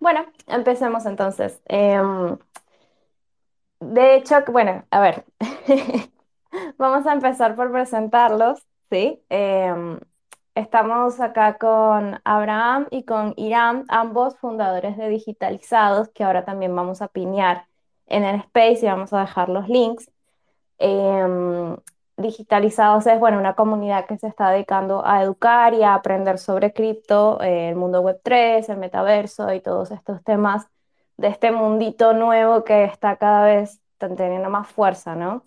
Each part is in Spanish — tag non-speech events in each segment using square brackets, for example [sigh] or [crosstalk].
Bueno, empecemos entonces. Em, de hecho, bueno, a ver, [laughs] vamos a empezar por presentarlos, ¿sí? Em, estamos acá con Abraham y con Irán, ambos fundadores de Digitalizados, que ahora también vamos a piñar en el Space y vamos a dejar los links. Em, Digitalizados es, bueno, una comunidad que se está dedicando a educar y a aprender sobre cripto, eh, el mundo web 3, el metaverso y todos estos temas de este mundito nuevo que está cada vez teniendo más fuerza, ¿no?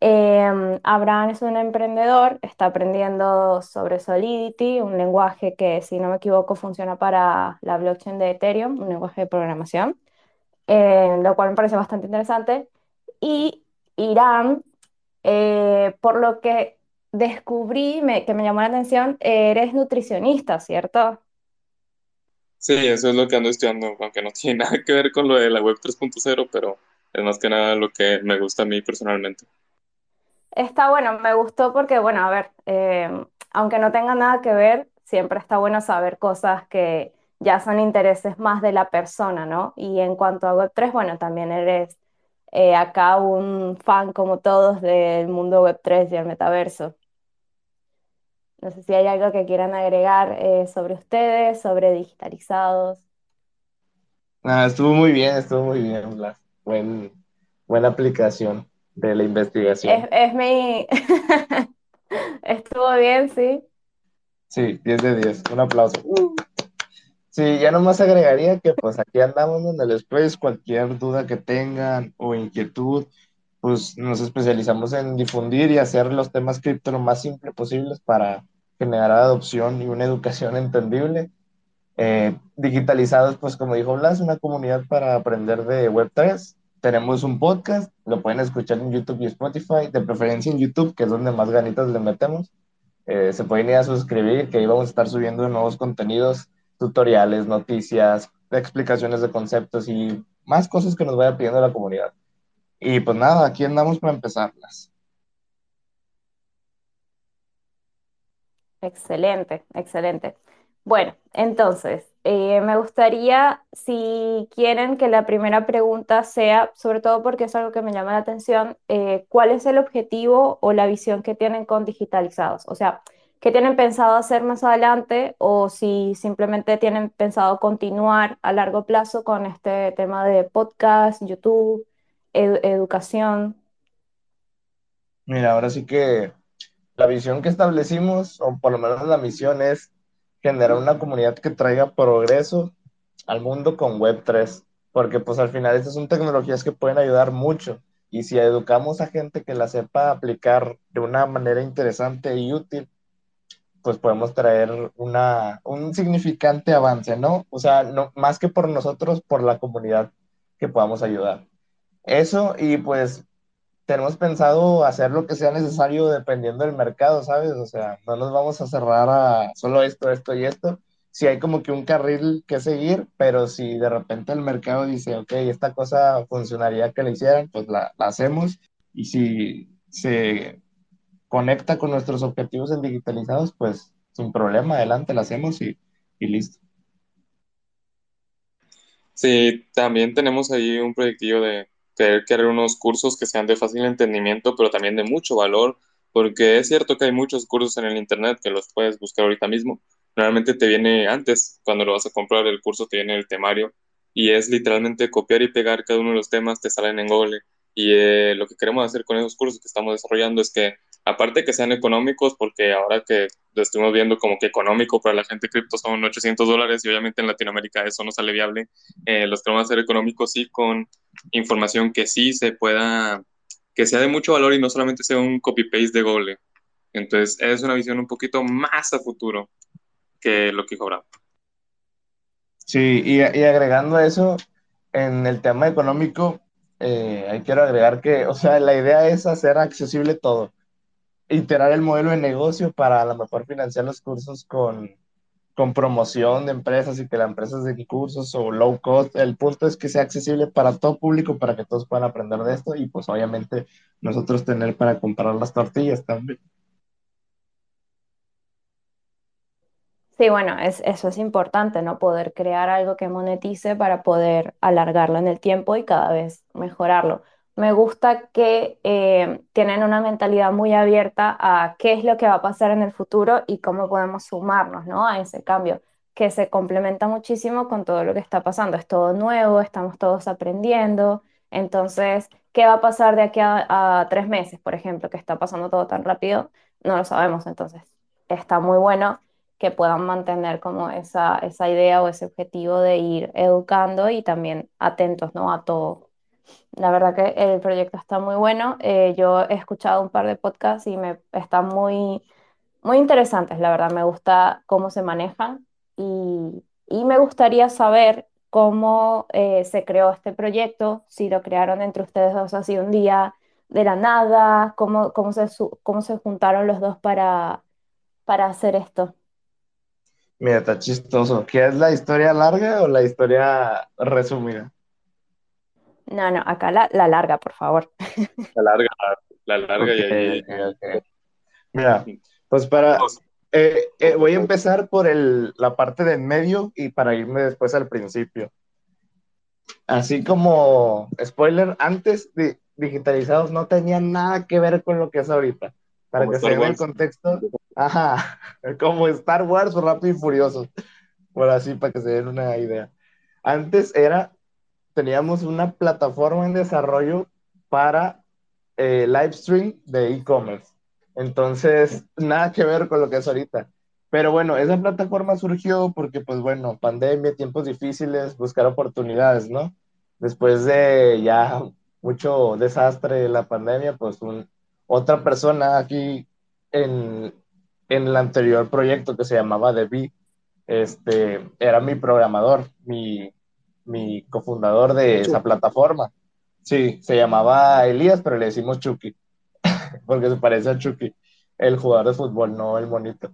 Em, Abraham es un emprendedor, está aprendiendo sobre Solidity, un lenguaje que, si no me equivoco, funciona para la blockchain de Ethereum, un lenguaje de programación, eh, lo cual me parece bastante interesante. Y Irán eh, por lo que descubrí me- que me llamó la atención, eres nutricionista, ¿cierto? Sí, eso es lo que ando estudiando, aunque no [laughs] tiene nada que ver con lo de la web 3.0, pero es más que nada lo que me gusta a mí personalmente. Está bueno, me gustó porque, bueno, a ver, eh, aunque no tenga nada que ver, siempre está bueno saber cosas que ya son intereses más de la persona, ¿no? Y en cuanto a Web3, bueno, también eres eh, acá un fan como todos del mundo Web3 y el metaverso. No sé si hay algo que quieran agregar eh, sobre ustedes, sobre digitalizados. Ah, estuvo muy bien, estuvo muy bien, Blas. Buen, buena aplicación de la Es, investigación. es mi... [laughs] Estuvo bien, sí. Sí, 10 de 10. Un aplauso. Uh. Sí, ya nomás agregaría que pues aquí andamos en el Space, cualquier duda que tengan o inquietud, pues nos especializamos en difundir y hacer los temas cripto lo más simple posibles para generar adopción y una educación [laughs] entendible. Eh, digitalizados, pues como dijo Blas, una comunidad para aprender de Web3. Tenemos un podcast, lo pueden escuchar en YouTube y Spotify, de preferencia en YouTube, que es donde más ganitas le metemos. Eh, se pueden ir a suscribir, que ahí vamos a estar subiendo nuevos contenidos, tutoriales, noticias, explicaciones de conceptos y más cosas que nos vaya pidiendo la comunidad. Y pues nada, aquí andamos para empezarlas. Excelente, excelente. Bueno, entonces, eh, me gustaría, si quieren, que la primera pregunta sea, sobre todo porque es algo que me llama la atención, eh, ¿cuál es el objetivo o la visión que tienen con digitalizados? O sea, ¿qué tienen pensado hacer más adelante o si simplemente tienen pensado continuar a largo plazo con este tema de podcast, YouTube, edu- educación? Mira, ahora sí que la visión que establecimos, o por lo menos la misión, es generar una comunidad que traiga progreso al mundo con Web3, porque pues al final estas son tecnologías que pueden ayudar mucho y si educamos a gente que la sepa aplicar de una manera interesante y útil, pues podemos traer una, un significante avance, ¿no? O sea, no, más que por nosotros, por la comunidad que podamos ayudar. Eso y pues tenemos pensado hacer lo que sea necesario dependiendo del mercado, ¿sabes? O sea, no nos vamos a cerrar a solo esto, esto y esto. Si hay como que un carril que seguir, pero si de repente el mercado dice, ok, esta cosa funcionaría que la hicieran, pues la, la hacemos. Y si se conecta con nuestros objetivos en digitalizados, pues sin problema, adelante, la hacemos y, y listo. Sí, también tenemos ahí un proyectillo de querer crear unos cursos que sean de fácil entendimiento, pero también de mucho valor, porque es cierto que hay muchos cursos en el internet que los puedes buscar ahorita mismo. Normalmente te viene antes, cuando lo vas a comprar el curso, te viene el temario y es literalmente copiar y pegar cada uno de los temas, te salen en Google. Y eh, lo que queremos hacer con esos cursos que estamos desarrollando es que, aparte que sean económicos, porque ahora que lo estuvimos viendo como que económico para la gente cripto son 800 dólares y obviamente en Latinoamérica eso no sale viable eh, los queremos hacer económicos sí con información que sí se pueda, que sea de mucho valor y no solamente sea un copy-paste de Google. Entonces, es una visión un poquito más a futuro que lo que dijo Abraham. Sí, y, y agregando eso, en el tema económico, eh, ahí quiero agregar que, o sea, la idea es hacer accesible todo, iterar el modelo de negocio para a lo mejor financiar los cursos con, con promoción de empresas y que la empresa de cursos o low cost. El punto es que sea accesible para todo público, para que todos puedan aprender de esto y pues obviamente nosotros tener para comprar las tortillas también. Sí, bueno, es, eso es importante, ¿no? Poder crear algo que monetice para poder alargarlo en el tiempo y cada vez mejorarlo. Me gusta que eh, tienen una mentalidad muy abierta a qué es lo que va a pasar en el futuro y cómo podemos sumarnos, ¿no? A ese cambio, que se complementa muchísimo con todo lo que está pasando. Es todo nuevo, estamos todos aprendiendo. Entonces, ¿qué va a pasar de aquí a, a tres meses, por ejemplo, que está pasando todo tan rápido? No lo sabemos, entonces está muy bueno que puedan mantener como esa, esa idea o ese objetivo de ir educando y también atentos, ¿no? A todo. La verdad que el proyecto está muy bueno. Eh, yo he escuchado un par de podcasts y me están muy, muy interesantes, la verdad. Me gusta cómo se manejan y, y me gustaría saber cómo eh, se creó este proyecto, si lo crearon entre ustedes dos así un día de la nada, cómo, cómo se, cómo se juntaron los dos para, para hacer esto. Mira, está chistoso. ¿Quieres la historia larga o la historia resumida? No, no, acá la, la larga, por favor. La larga, la larga Ok, y. Mira, pues para, eh, eh, voy a empezar por el, la parte de en medio y para irme después al principio. Así como, spoiler, antes de digitalizados no tenían nada que ver con lo que es ahorita. Para Como que se den el contexto, ajá, [laughs] como Star Wars o Rápido y Furioso, por así, para que se den una idea. Antes era, teníamos una plataforma en desarrollo para eh, live stream de e-commerce. Entonces, nada que ver con lo que es ahorita. Pero bueno, esa plataforma surgió porque, pues bueno, pandemia, tiempos difíciles, buscar oportunidades, ¿no? Después de ya mucho desastre de la pandemia, pues un, otra persona aquí en, en el anterior proyecto que se llamaba The Bee, este, era mi programador, mi, mi cofundador de esa plataforma. Sí, se llamaba Elías, pero le decimos Chucky, [laughs] porque se parece a Chucky, el jugador de fútbol, no el monito.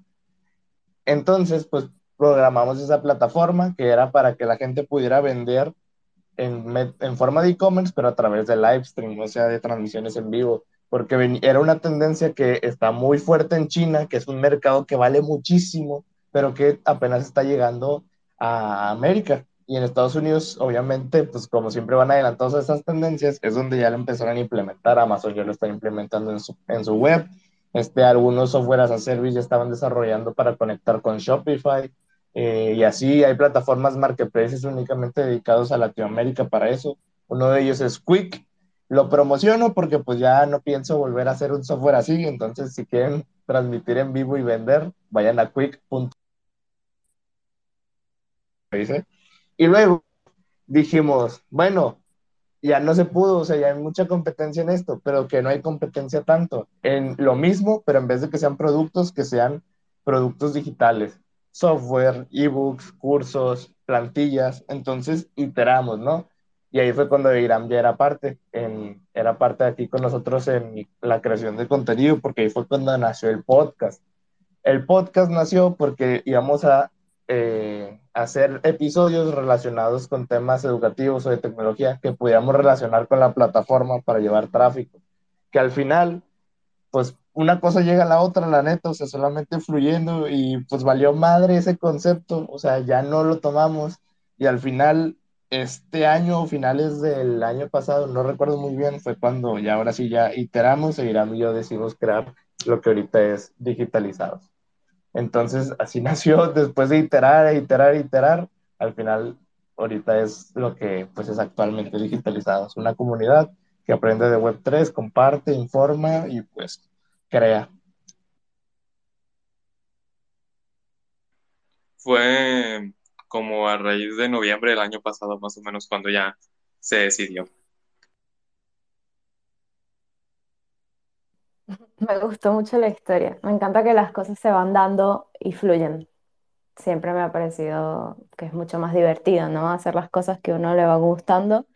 Entonces, pues programamos esa plataforma que era para que la gente pudiera vender en, en forma de e-commerce, pero a través de live stream, o sea, de transmisiones en vivo, porque era una tendencia que está muy fuerte en China, que es un mercado que vale muchísimo, pero que apenas está llegando a América. Y en Estados Unidos, obviamente, pues como siempre van adelantados a esas tendencias, es donde ya lo empezaron a implementar. Amazon ya lo está implementando en su, en su web. Este, algunos software as a service ya estaban desarrollando para conectar con Shopify. Eh, y así hay plataformas marketplaces únicamente dedicados a Latinoamérica para eso. Uno de ellos es Quick. Lo promociono porque pues ya no pienso volver a hacer un software así. Entonces, si quieren transmitir en vivo y vender, vayan a quick.dice. Y luego dijimos, bueno, ya no se pudo, o sea, ya hay mucha competencia en esto, pero que no hay competencia tanto en lo mismo, pero en vez de que sean productos, que sean productos digitales, software, ebooks, cursos, plantillas, entonces iteramos, ¿no? Y ahí fue cuando Iram ya era parte, era parte de aquí con nosotros en la creación de contenido, porque ahí fue cuando nació el podcast. El podcast nació porque íbamos a eh, hacer episodios relacionados con temas educativos o de tecnología que pudiéramos relacionar con la plataforma para llevar tráfico. Que al final, pues una cosa llega a la otra, la neta, o sea, solamente fluyendo y pues valió madre ese concepto, o sea, ya no lo tomamos y al final, este año, finales del año pasado, no recuerdo muy bien, fue cuando ya ahora sí ya iteramos e Irán y yo decidimos crear lo que ahorita es digitalizados. Entonces, así [laughs] nació después de iterar, iterar, iterar. Al final, ahorita es lo que pues es actualmente digitalizado. Es una comunidad que aprende de Web3, comparte, informa y pues crea. Fue como a raíz de noviembre del año pasado, más o menos, cuando ya se decidió. Me gustó mucho la historia. Me encanta que las cosas se van dando y fluyen. Siempre me ha parecido que es mucho más divertido, ¿no? Hacer las cosas que a uno le va gustando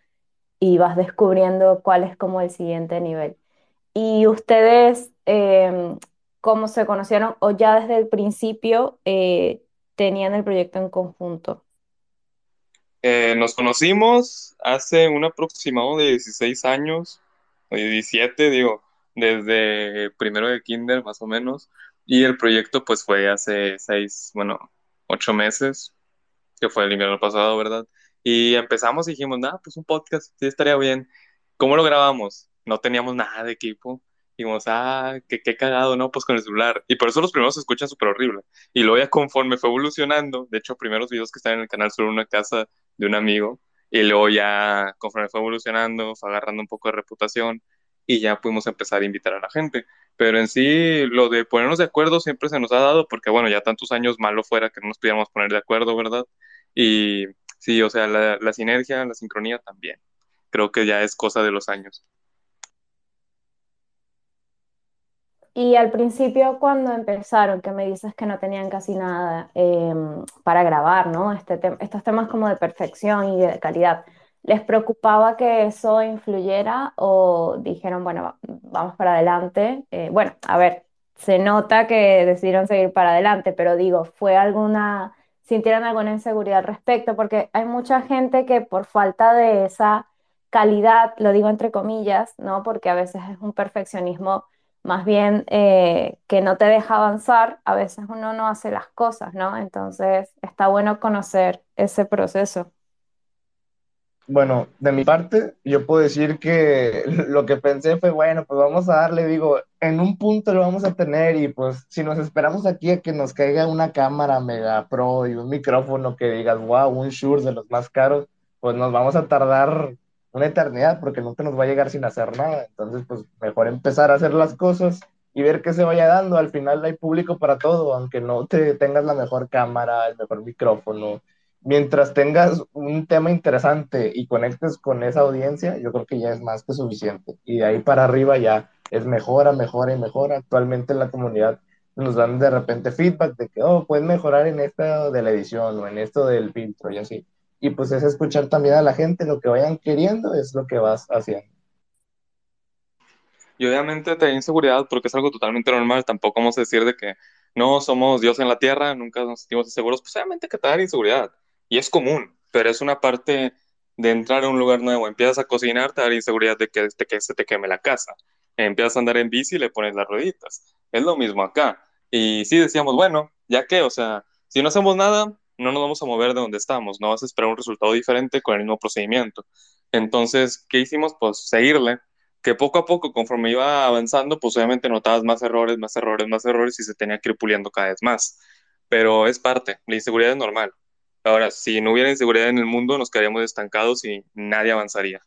y vas descubriendo cuál es como el siguiente nivel. ¿Y ustedes em, cómo se conocieron o ya desde el principio eh, tenían el proyecto en conjunto? Eh, nos conocimos hace un aproximado de 16 años, o 17, digo, desde primero de kinder más o menos, y el proyecto pues fue hace seis, bueno, ocho meses, que fue el invierno pasado, ¿verdad? Y empezamos y dijimos, nada, pues un podcast, sí estaría bien. ¿Cómo lo grabamos? No teníamos nada de equipo. Dijimos, ah, qué, qué cagado, ¿no? Pues con el celular. Y por eso los primeros se escuchan súper horrible. Y luego ya conforme fue evolucionando, de hecho, primeros videos que están en el canal son una casa de un amigo. Y luego ya, conforme fue evolucionando, fue agarrando un poco de reputación y ya pudimos empezar a invitar a la gente. Pero en sí, lo de ponernos de acuerdo siempre se nos ha dado, porque bueno, ya tantos años malo fuera que no nos pudiéramos poner de acuerdo, ¿verdad? Y sí, o sea, la, la sinergia, la sincronía también. Creo que ya es cosa de los años. Y al principio, cuando empezaron, que me dices que no tenían casi nada em, para grabar, ¿no? Este estos temas como de perfección y de calidad, ¿les preocupaba que eso influyera o dijeron, bueno, va- vamos para adelante? Eh, bueno, a ver, se nota que decidieron seguir para adelante, pero digo, ¿fue alguna, sintieron alguna inseguridad al respecto? Porque hay mucha gente que por falta de esa calidad, lo digo entre comillas, ¿no? Porque a veces es un perfeccionismo más bien eh, que no te deja avanzar, a veces uno no hace las cosas, ¿no? Entonces está bueno conocer ese proceso. Bueno, de mi parte, yo puedo decir que [laughs] lo que pensé fue, bueno, pues vamos a darle, digo, en un punto lo vamos a tener y pues si nos esperamos aquí a que nos caiga una cámara mega pro y un micrófono que digas, wow, un Shure de los más caros, pues nos vamos a tardar una eternidad porque nunca nos va a llegar sin hacer nada. Entonces, pues mejor empezar a hacer las cosas y ver qué se vaya dando. Al final hay público para todo, aunque no te tengas la mejor cámara, el mejor micrófono mientras tengas un tema interesante y conectes con esa audiencia, yo creo que ya es más que suficiente. Y de ahí para arriba ya es mejora, mejora y mejora. Actualmente en la comunidad nos dan de repente feedback de que, oh, puedes mejorar en esto de la edición o en esto del filtro y así. Y pues es escuchar también a la gente, lo que vayan queriendo es lo que vas haciendo. Y obviamente te da inseguridad porque es algo totalmente normal. Tampoco vamos a decir de que no somos Dios en la tierra, nunca nos sentimos inseguros. Pues obviamente que te da inseguridad. Y es común, pero es una parte de entrar a un lugar nuevo. Empiezas a cocinar, te da inseguridad de que, de que se te queme la casa. Empiezas a andar en bici y le pones las rueditas. Es lo mismo acá. Y sí decíamos, bueno, ya que, o sea, si no hacemos nada, no nos vamos a mover de donde estamos. No vas a esperar un resultado diferente con el mismo procedimiento. Entonces, ¿qué hicimos? Pues seguirle que poco a poco, conforme iba avanzando, pues obviamente notabas más errores, más errores, más errores y se tenía que ir puliendo cada vez más. Pero es parte, la inseguridad es normal. Ahora, si no hubiera inseguridad en el mundo, nos quedaríamos estancados y nadie avanzaría.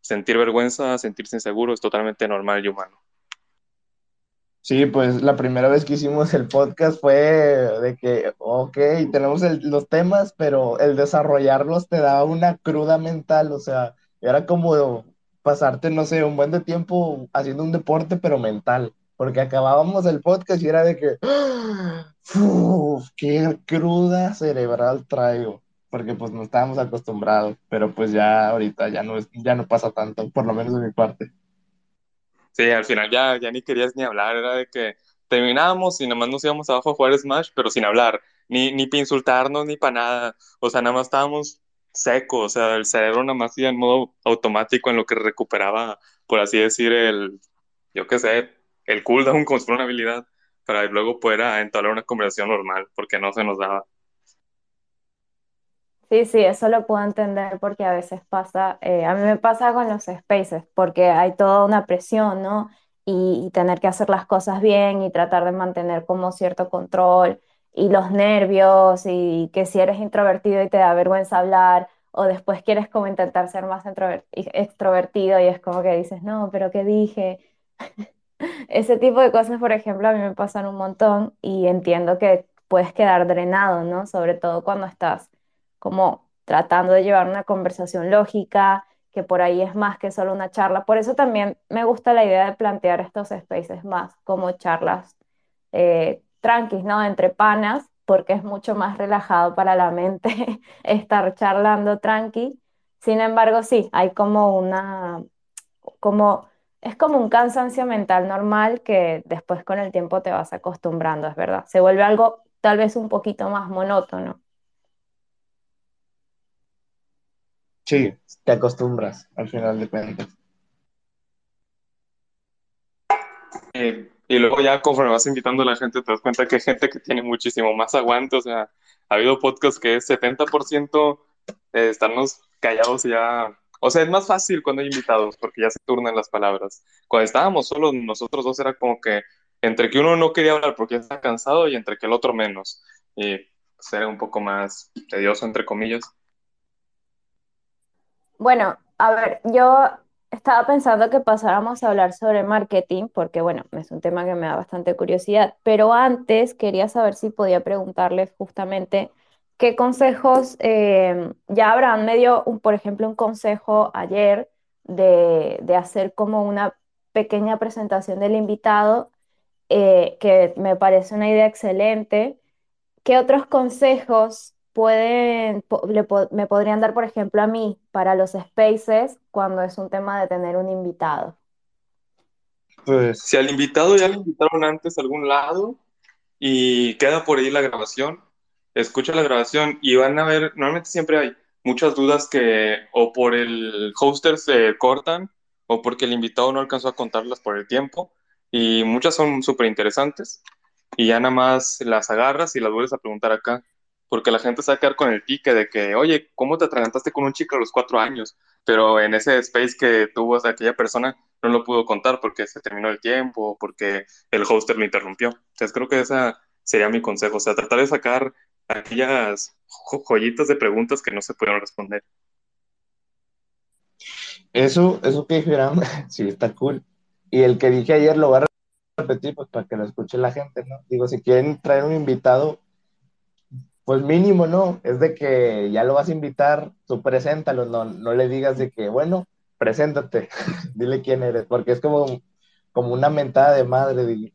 Sentir vergüenza, sentirse inseguro es totalmente normal y humano. Sí, pues la primera vez que hicimos el podcast fue de que, ok, tenemos los temas, pero el desarrollarlos te da una cruda mental, o sea, era como pasarte, no sé, un buen de tiempo haciendo un deporte, pero mental, porque acabábamos el podcast y era de que, ¡Uf! qué cruda cerebral traigo, porque pues no estábamos acostumbrados, pero pues ya ahorita ya no es, ya no pasa tanto, por lo menos de mi parte. Sí, al final ya, ya ni querías ni hablar, era de que terminábamos y nomás nos íbamos abajo a jugar Smash, pero sin hablar, ni, ni para insultarnos, ni para nada. O sea, nada más estábamos secos, o sea, el cerebro nada más iba en modo automático en lo que recuperaba, por así decir, el, yo qué sé, el cooldown [laughs] con una habilidad, para luego poder entablar una conversación normal, porque no se nos daba. Sí, sí, eso lo puedo entender porque a veces pasa, eh, a mí me pasa con los spaces, porque hay toda una presión, ¿no? Y, y tener que hacer las cosas bien y tratar de mantener como cierto control y los nervios y que si eres introvertido y te da vergüenza hablar o después quieres como intentar ser más extrovertido y es como que dices, no, pero ¿qué dije? [laughs] [laughs] Ese tipo de cosas, por ejemplo, a mí me pasan un montón y entiendo que puedes quedar drenado, ¿no? Sobre todo cuando estás como tratando de llevar una conversación lógica, que por ahí es más que solo una charla. Por eso también me gusta la idea de plantear estos spaces más como charlas eh, tranquis, ¿no? Entre panas, porque es mucho más relajado para la mente [laughs] estar charlando tranqui. Sin embargo, sí, hay como una como, es como un cansancio mental normal que después con el tiempo te vas acostumbrando, es verdad. Se vuelve algo tal vez un poquito más monótono. Sí, te acostumbras al final de cuentas. Y, y luego ya conforme vas invitando a la gente, te das cuenta que hay gente que tiene muchísimo más aguante, o sea, Ha habido podcasts que es 70% eh, estarnos callados y ya. O sea, es más fácil cuando hay invitados porque ya se turnan las palabras. Cuando estábamos solos, nosotros dos era como que entre que uno no quería hablar porque ya está cansado y entre que el otro menos. Y pues, era un poco más tedioso, entre comillas. Bueno, a ver, yo estaba pensando que pasáramos a hablar sobre marketing, porque bueno, es un tema que me da bastante curiosidad, pero antes quería saber si podía preguntarles justamente qué consejos, eh, ya Abraham me dio, un, por ejemplo, un consejo ayer de, de hacer como una pequeña presentación del invitado, eh, que me parece una idea excelente. ¿Qué otros consejos pueden, po- le po- me podrían dar, por ejemplo, a mí para los spaces cuando es un tema de tener un invitado? Si Pues, al invitado ya lo invitaron antes a algún lado, y queda por ahí la grabación, escucha la grabación y van a ver, normalmente siempre hay muchas dudas que o por el hoster se cortan o porque el invitado no alcanzó a contarlas por el tiempo y muchas son súper interesantes y ya nada más las agarras y las vuelves a preguntar acá, porque la gente se va a quedar con el pique de que, oye, ¿cómo te atragantaste con un chico a los cuatro años? Pero en ese space que tuvo aquella persona no lo pudo contar porque se terminó el tiempo o porque el hoster lo interrumpió. Entonces creo que esa sería mi consejo, o sea, tratar de sacar aquellas jo- joyitas de preguntas que no se pudieron responder. eso, eso que dijeron, [laughs] sí, está cool. Y el que dije ayer lo voy a repetir, pues para que lo escuche la gente, ¿no? Digo, si quieren traer un invitado, pues mínimo, ¿no? Es de que ya lo vas a invitar, tú preséntalo, no, no le digas de que, bueno, preséntate, [laughs] dile quién eres, porque es como, como una mentada de madre,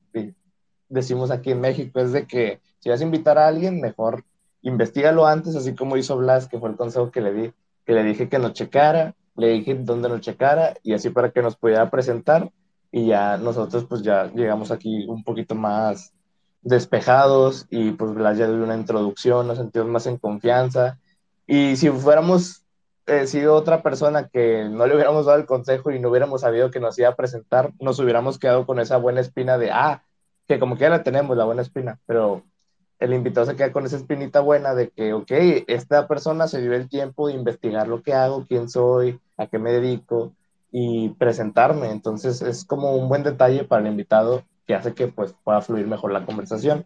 decimos aquí en México, es de que si vas a invitar a alguien, mejor investigalo antes, así como hizo Blas, que fue el consejo que le di, que le dije que nos checara, le dije dónde nos checara, y así para que nos pudiera presentar, y ya nosotros pues ya llegamos aquí un poquito más despejados y pues Blas ya dio una introducción, nos sentimos más en confianza. Y si fuéramos eh, sido otra persona que no le hubiéramos dado el consejo y no hubiéramos sabido que nos iba a presentar, nos hubiéramos quedado con esa buena espina de, ah, que como que ya la tenemos, la buena espina, pero el invitado se queda con esa espinita buena de que, ok, esta persona se dio el tiempo de investigar lo que hago, quién soy, a qué me dedico y presentarme. Entonces es como un buen detalle para el invitado que hace que pues pueda fluir mejor la conversación.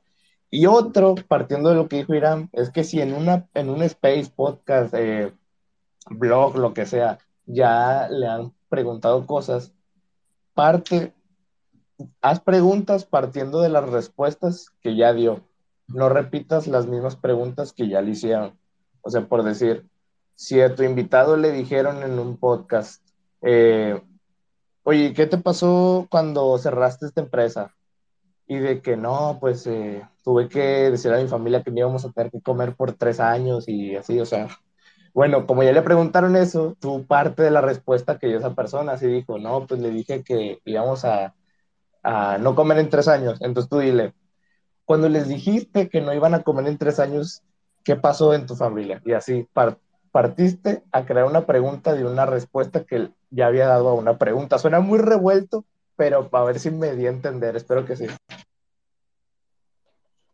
Y otro, partiendo de lo que dijo Irán, es que si en, una, en un space, podcast, eh, blog, lo que sea, ya le han preguntado cosas, parte haz preguntas partiendo de las respuestas que ya dio. No repitas las mismas preguntas que ya le hicieron. O sea, por decir, si a tu invitado le dijeron en un podcast, eh, oye, ¿qué te pasó cuando cerraste esta empresa? Y de que no, pues eh, tuve que decir a mi familia que no íbamos a tener que comer por tres años y así, o sea, bueno, como ya le preguntaron eso, tú parte de la respuesta que dio esa persona, así dijo, no, pues le dije que íbamos a a no comer en tres años. Entonces tú dile, cuando les dijiste que no iban a comer en tres años, ¿qué pasó en tu familia? Y así par partiste a crear una pregunta de una respuesta que ya había dado a una pregunta. Suena muy revuelto, pero a ver si me di a entender. Espero que sí.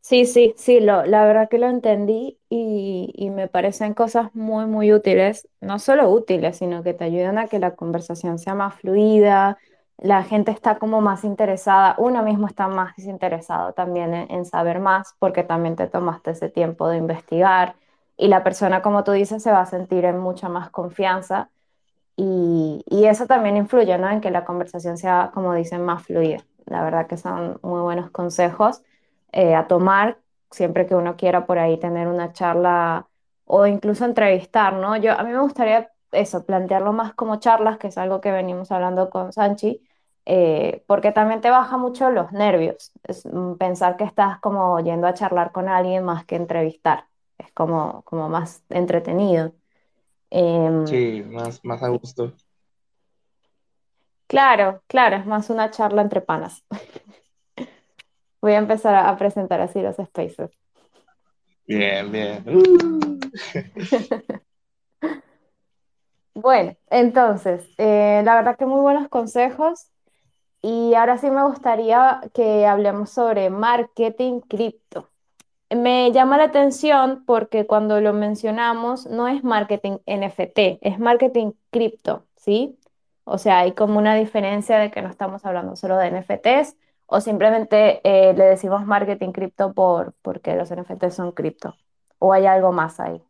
Sí, sí, sí, lo, la verdad que lo entendí y, y me parecen cosas muy, muy útiles, no solo útiles, sino que te ayudan a que la conversación sea más fluida, la gente está como más interesada, uno mismo está más interesado también en, saber más porque también te tomaste ese tiempo de investigar y la persona, como tú dices, se va a sentir en mucha más confianza y, y eso también influye, ¿no? En que la conversación sea, como dicen, más fluida. La verdad que son muy buenos consejos eh, a tomar siempre que uno quiera por ahí tener una charla o incluso entrevistar, ¿no? Yo, a mí me gustaría eso, plantearlo más como charlas, que es algo que venimos hablando con Sanchi, eh, porque también te baja mucho los nervios. Es, mm, pensar que estás como yendo a charlar con alguien más que entrevistar. Es como, como más entretenido. Em, Sí, más, más a gusto. Claro, claro, es más una charla entre panas. [laughs] Voy a empezar a, a presentar así los spaces. Bien, bien. Uh. [laughs] Bueno, entonces, eh, la verdad que muy buenos consejos y ahora sí me gustaría que hablemos sobre marketing cripto. Me llama la atención porque cuando lo mencionamos no es marketing NFT, es marketing cripto, ¿sí? O sea, hay como una diferencia de que no estamos hablando solo de NFTs o simplemente eh, le decimos marketing cripto por, porque los NFTs son cripto o hay algo más ahí.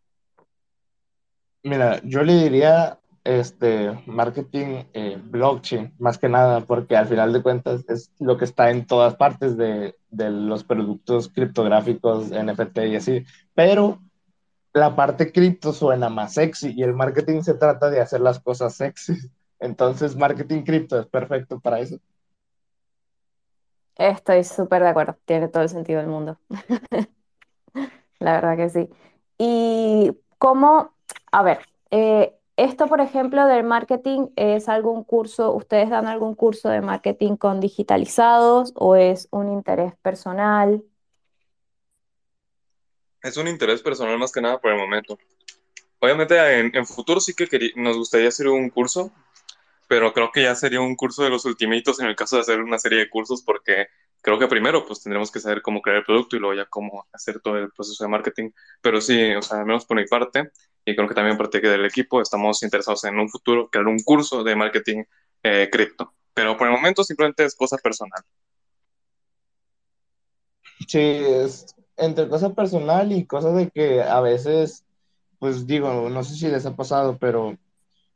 Mira, yo le diría este marketing eh, blockchain, más que nada, porque al final de cuentas es lo que está en todas partes de, de los productos criptográficos, NFT y así. Pero la parte cripto suena más sexy y el marketing se trata de hacer las cosas sexy. Entonces, marketing cripto es perfecto para eso. Estoy súper de acuerdo, tiene todo el sentido del mundo. [laughs] La verdad que sí. Y cómo, a ver, eh, esto, por ejemplo, del marketing, ¿es algún curso, ustedes dan algún curso de marketing con digitalizados o es un interés personal? Es un interés personal más que nada por el momento. Obviamente en, en futuro sí que nos gustaría hacer un curso, pero creo que ya sería un curso de los ultimitos en el caso de hacer una serie de cursos porque creo que primero pues tendremos que saber cómo crear el producto y luego ya cómo hacer todo el proceso de marketing. Pero sí, o sea, al menos por mi parte, y creo que también parte del equipo, estamos interesados en un futuro crear un curso de marketing eh, cripto. Pero por el momento simplemente es cosa personal. Sí, es entre cosas personal y cosas de que a veces, pues digo, no sé si les ha pasado, pero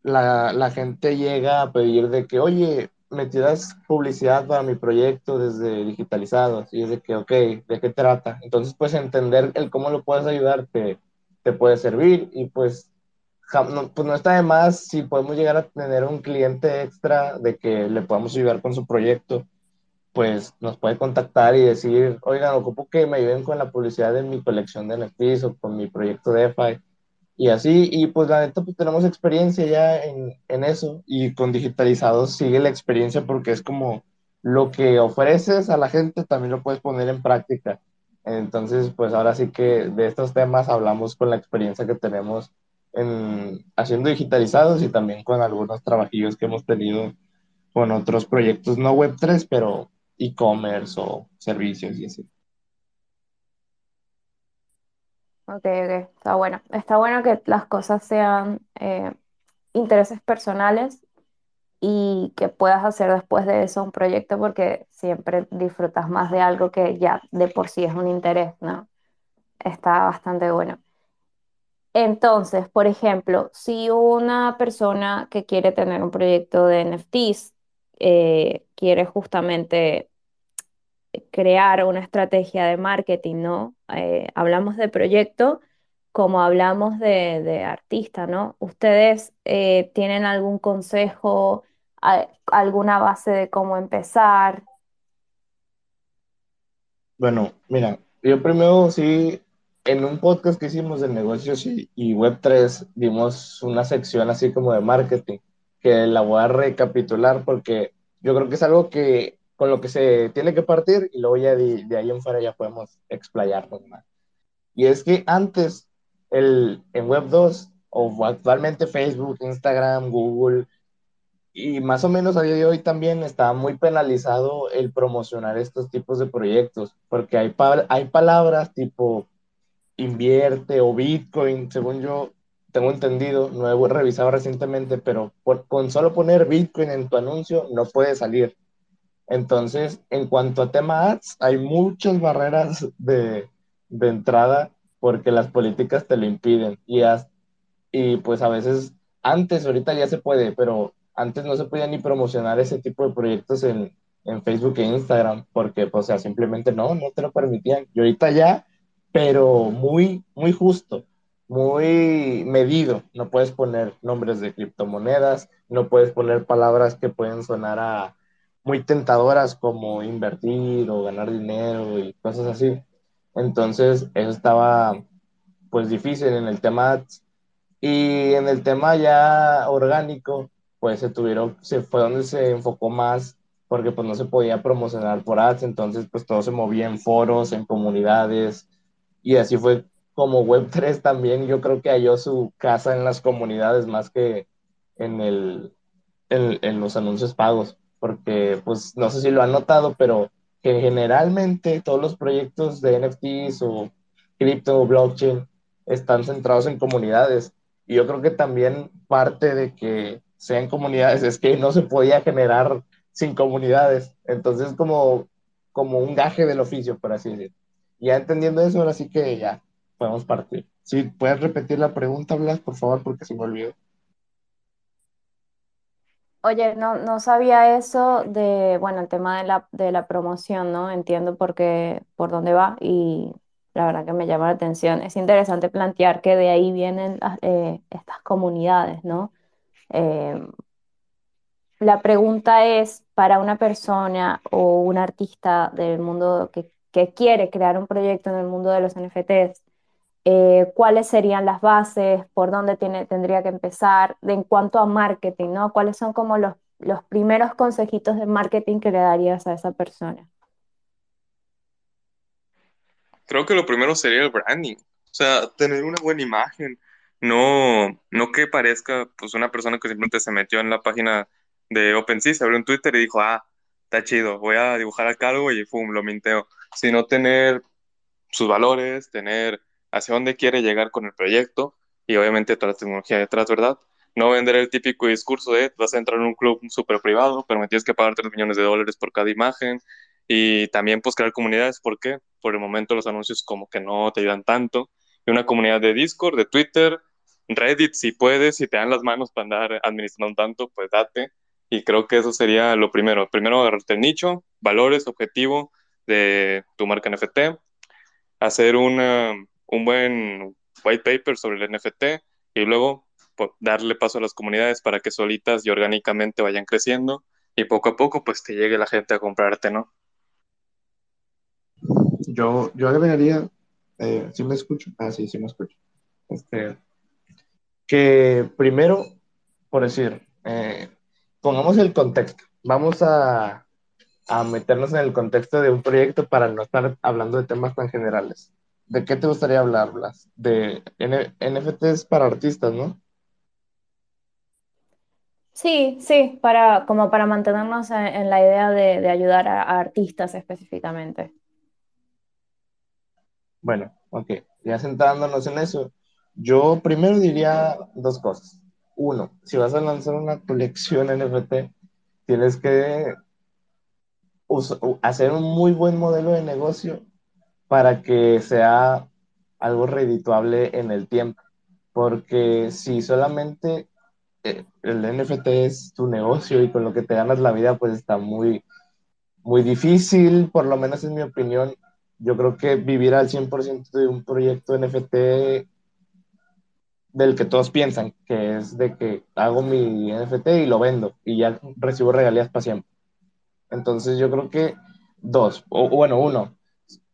la, la gente llega a pedir de que, oye, me tiras publicidad para mi proyecto desde digitalizado, y es de que, ok, ¿de qué trata? Entonces, pues entender el cómo lo puedes ayudar te, te puede servir y pues, no, pues no está de más si podemos llegar a tener un cliente extra de que le podamos ayudar con su proyecto, pues nos puede contactar y decir, oigan, ocupo que me ayuden con la publicidad de mi colección de NFTs o con mi proyecto de DeFi y así, y pues la neta, pues tenemos experiencia ya en, en eso y con digitalizados sigue la experiencia porque es como lo que ofreces a la gente también lo puedes poner en práctica. Entonces, pues ahora sí que de estos temas hablamos con la experiencia que tenemos en haciendo digitalizados y también con algunos trabajillos que hemos tenido con otros proyectos, no web tres pero e-commerce o servicios y así. Ok, ok, está bueno. Está bueno que las cosas sean eh, intereses personales y que puedas hacer después de eso un proyecto porque siempre disfrutas más de algo que ya de por sí es un interés, ¿no? Está bastante bueno. Entonces, por ejemplo, si una persona que quiere tener un proyecto de NFTs eh, quiere justamente crear una estrategia de marketing, ¿no? Eh, hablamos de proyecto como hablamos de, de artista, ¿no? ¿Ustedes eh, tienen algún consejo, a- alguna base de cómo empezar? Bueno, mira, yo primero sí, en un podcast que hicimos de negocios y, y Web3, dimos una sección así como de marketing, que la voy a recapitular porque yo creo que es algo que con lo que se tiene que partir y luego ya de, de ahí en fuera ya podemos explayarnos más. Y es que antes, el, en Web2, o actualmente Facebook, Instagram, Google, y más o menos a día de hoy también está muy penalizado el promocionar estos tipos de proyectos, porque hay, pa- hay palabras tipo invierte o Bitcoin, según yo tengo entendido, no he revisado recientemente, pero con solo poner Bitcoin en tu anuncio no puede salir. Entonces, en cuanto a tema ads, hay muchas barreras de, de entrada porque las políticas te lo impiden y, y pues a veces, antes, ahorita ya se puede, pero antes no se podía ni promocionar ese tipo de proyectos en, en Facebook e Instagram, porque, pues, o sea, simplemente no, no te lo permitían. Y ahorita ya, pero muy, muy justo, muy medido. No puedes poner nombres de criptomonedas, no puedes poner palabras que pueden sonar a muy tentadoras como invertir o ganar dinero y cosas así. Entonces, eso estaba, pues, difícil en el tema y en el tema ya orgánico, pues se tuvieron, se fue donde se enfocó más, porque pues no se podía promocionar por ads, entonces pues todo se movía en foros, en comunidades, y así fue como Web3 también, yo creo que halló su casa en las comunidades más que en el, en, en los anuncios pagos, porque pues no sé si lo han notado, pero que generalmente todos los proyectos de NFTs o cripto, blockchain, están centrados en comunidades. Y yo creo que también parte de que sean comunidades es que no se podía generar sin comunidades. Entonces, como, como un gaje del oficio, por así decirlo. Ya entendiendo eso, ahora sí que ya podemos partir. Si puedes repetir la pregunta, Blas, por favor, porque se me olvidó. Oye, no, no sabía eso de, bueno, el tema de la, de la promoción, ¿no? Entiendo por qué, por dónde va y la verdad que me llama la atención. Es interesante plantear que de ahí vienen eh, estas comunidades, ¿no? Eh, la pregunta es, para una persona o un artista del mundo que, que quiere crear un proyecto en el mundo de los NFTs, eh, cuáles serían las bases, por dónde tiene, tendría que empezar, de, en cuanto a marketing, ¿no? ¿Cuáles son como los, los primeros consejitos de marketing que le darías a esa persona? Creo que lo primero sería el branding, o sea, tener una buena imagen, no, no que parezca pues una persona que simplemente se metió en la página de OpenSea, se abrió un Twitter y dijo, ah, está chido, voy a dibujar acá algo y pum, lo minteo, sino tener sus valores, tener hacia dónde quiere llegar con el proyecto y obviamente toda la tecnología detrás, ¿verdad? No vender el típico discurso de vas a entrar en un club súper privado, pero me tienes que pagar 3 millones de dólares por cada imagen y también pues crear comunidades, ¿por qué? Por el momento los anuncios como que no te ayudan tanto. Y una comunidad de Discord, de Twitter, Reddit, si puedes, si te dan las manos para andar administrando tanto, pues date. Y creo que eso sería lo primero. Primero agarrarte el nicho, valores, objetivo de tu marca NFT, hacer una, un buen white paper sobre el NFT y luego pues, darle paso a las comunidades para que solitas y orgánicamente vayan creciendo y poco a poco pues te llegue la gente a comprarte, ¿no? Yo, yo agregaría, eh, ¿sí me escucho? Ah, sí, sí me escucho. Este, que primero, por decir, eh, pongamos el contexto. Vamos a, a meternos en el contexto de un proyecto para no estar hablando de temas tan generales. ¿De qué te gustaría hablar, Blas? De N NFTs para artistas, ¿no? Sí, sí, para, como para mantenernos en, en la idea de, de ayudar a, a artistas específicamente. Bueno, ok, ya centrándonos en eso, yo primero diría dos cosas. Uno, si vas a lanzar una colección NFT, tienes que hacer un muy buen modelo de negocio para que sea algo redituable en el tiempo. Porque si solamente eh, el NFT es tu negocio y con lo que te ganas la vida, pues está muy, muy difícil, por lo menos en mi opinión. Yo creo que vivir al 100% de un proyecto NFT del que todos piensan, que es de que hago mi NFT y lo vendo y ya recibo regalías para siempre. Entonces yo creo que dos, o o bueno, uno,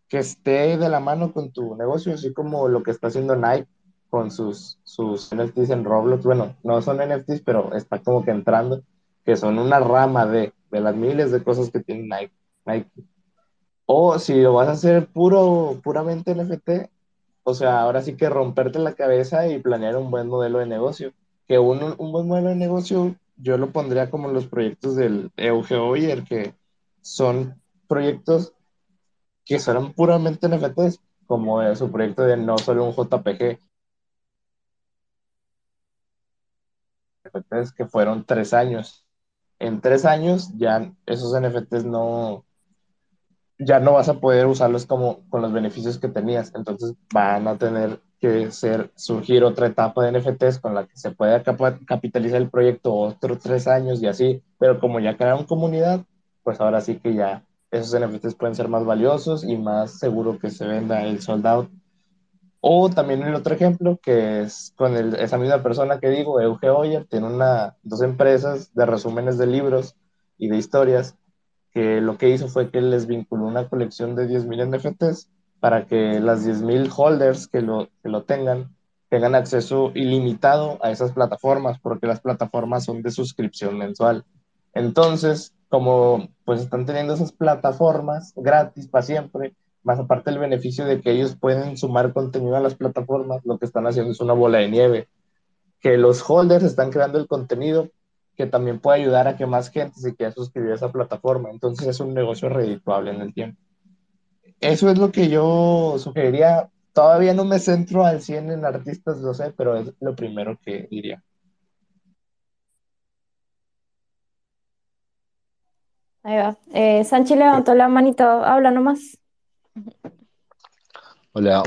que esté de la mano con tu negocio, así como lo que está haciendo Nike con sus, sus NFTs en Roblox. Bueno, no son NFTs, pero está como que entrando, que son una rama de, de las miles de cosas que tiene Nike. Nike. O si lo vas a hacer puro, puramente NFT, o sea, ahora sí que romperte la cabeza y planear un buen modelo de negocio. Que un, un buen modelo de negocio yo lo pondría como los proyectos del Euge Oyer, que son proyectos que serán puramente NFTs, como su proyecto de no solo un JPG, NFTs que fueron tres años. En tres años ya esos NFTs no, ya no vas a poder usarlos como con los beneficios que tenías. Entonces van a tener que ser, surgir otra etapa de NFTs con la que se pueda capitalizar el proyecto otros tres años y así. Pero como ya crearon comunidad, pues ahora sí que ya esos NFTs pueden ser más valiosos y más seguro que se venda el sold out. O también el otro ejemplo, que es con el- esa misma persona que digo, Euge Oyer, tiene una, dos empresas de resúmenes de libros y de historias que lo que hizo fue que les vinculó una colección de 10.000 NFTs para que las 10.000 holders que lo, que lo tengan tengan acceso ilimitado a esas plataformas, porque las plataformas son de suscripción mensual. Entonces, como pues están teniendo esas plataformas gratis para siempre, más aparte el beneficio de que ellos pueden sumar contenido a las plataformas, lo que están haciendo es una bola de nieve, que los holders están creando el contenido que también puede ayudar a que más gente se quiera suscribir a esa plataforma. Entonces es un negocio redituable en el tiempo. Eso es lo que yo sugeriría todavía no me centro al 100 en artistas, lo sé, pero es lo primero que diría. Ahí va. Eh, Sanchi levantó la manito, habla nomás. Hola,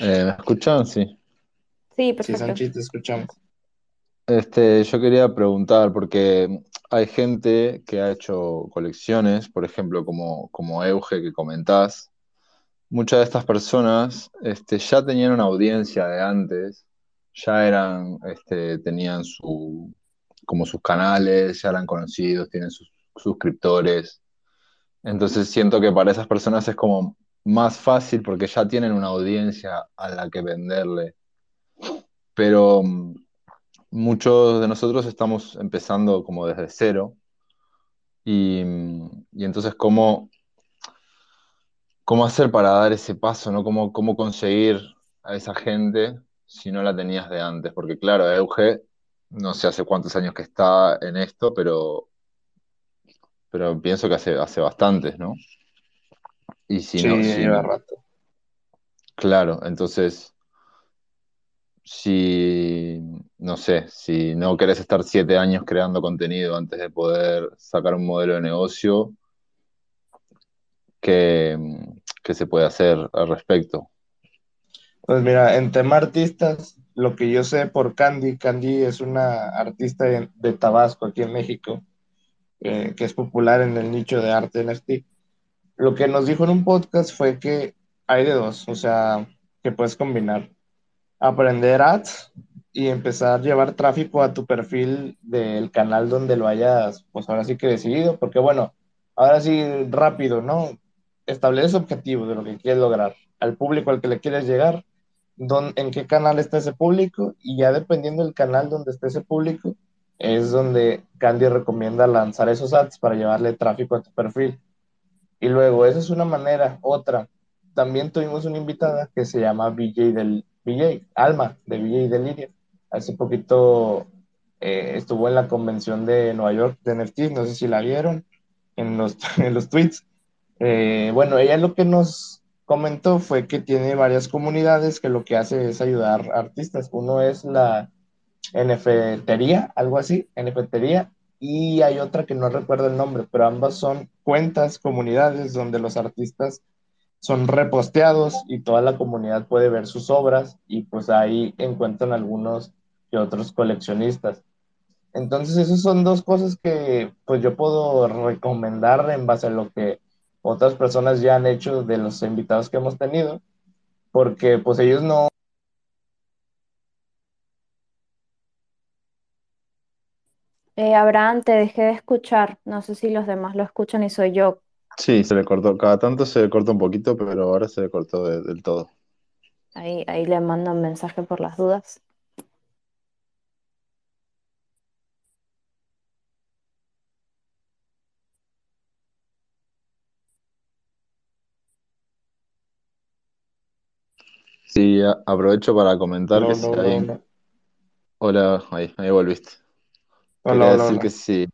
Eh, ¿me escuchan? Sí. Sí, Sí, perfecto. Sanchi, te escuchamos. Este, yo quería preguntar, porque hay gente que ha hecho colecciones, por ejemplo, como, como Euge que comentás. Muchas de estas personas este, ya tenían una audiencia de antes, ya eran, este, tenían su, como sus canales, ya eran conocidos, tienen sus suscriptores. Entonces siento que para esas personas es como más fácil porque ya tienen una audiencia a la que venderle. Pero mm, muchos de nosotros estamos empezando como desde cero y, mm, y entonces cómo, cómo hacer para dar ese paso, ¿no? Cómo, cómo conseguir a esa gente si no la tenías de antes. Porque claro, Euge, no sé hace cuántos años que está en esto, pero, pero pienso que hace, hace bastantes, ¿no? Y si Sí, no, si, lleva rato. claro, entonces, si, no sé, si no querés estar siete años creando contenido antes de poder sacar un modelo de negocio, ¿qué, qué se puede hacer al respecto? Pues mira, en tema artistas, lo que yo sé por Candy, Candy es una artista de, de Tabasco, aquí en México, eh, que es popular en el nicho de arte NFT. Lo que nos dijo en un podcast fue que hay de dos, o sea, que puedes combinar aprender ads y empezar a llevar tráfico a tu perfil del canal donde lo hayas, pues ahora sí que decidido, porque bueno, ahora sí rápido, ¿no? Estableces objetivos de lo que quieres lograr, al público al que le quieres llegar, en qué canal está ese público y ya dependiendo del canal donde esté ese público, es donde Candy recomienda lanzar esos ads para llevarle tráfico a tu perfil. Y luego, esa es una manera. Otra, también tuvimos una invitada que se llama BJ del BJ, Alma, de BJ Delirio. Hace poquito eh, estuvo en la convención de Nueva York de NFTs, no sé si la vieron en los, [laughs] en los tweets. Eh, bueno, ella lo que nos comentó fue que tiene varias comunidades que lo que hace es ayudar a artistas. Uno es la NFTería, algo así, NFTería, y hay otra que no recuerdo el nombre, pero ambas son cuentas, comunidades donde los artistas son reposteados y toda la comunidad puede ver sus obras y pues ahí encuentran algunos que otros coleccionistas. Entonces, esas son dos cosas que pues yo puedo recomendar en base a lo que otras personas ya han hecho de los invitados que hemos tenido, porque pues ellos no Eh, Abraham, te dejé de escuchar. No sé si los demás lo escuchan y soy yo. Sí, se le cortó, cada tanto se le corta un poquito, pero ahora se le cortó de- del todo. Ahí, ahí le mando un mensaje por las dudas. Sí, a- aprovecho para comentar que si alguien... hola. Hola, ahí, ahí volviste. Hola, decir que hola. si,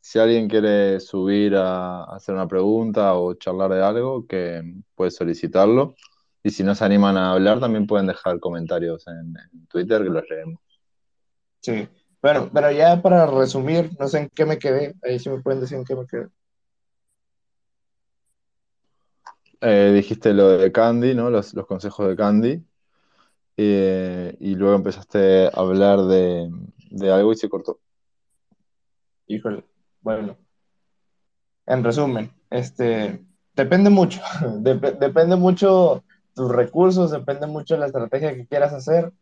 si alguien quiere subir a hacer una pregunta o charlar de algo, que puede solicitarlo. Y si no se animan a hablar, también pueden dejar comentarios en, en Twitter que los leemos. Sí. Bueno, pero ya para resumir, no sé en qué me quedé. Ahí sí me pueden decir en qué me quedé. Eh, dijiste lo de Candy, ¿no? Los, los consejos de Candy. Eh, y luego empezaste a hablar de, de algo y se cortó. Híjole. Bueno, en resumen, este, depende mucho. [laughs] Dep- depende mucho tus recursos, depende mucho la estrategia que quieras hacer.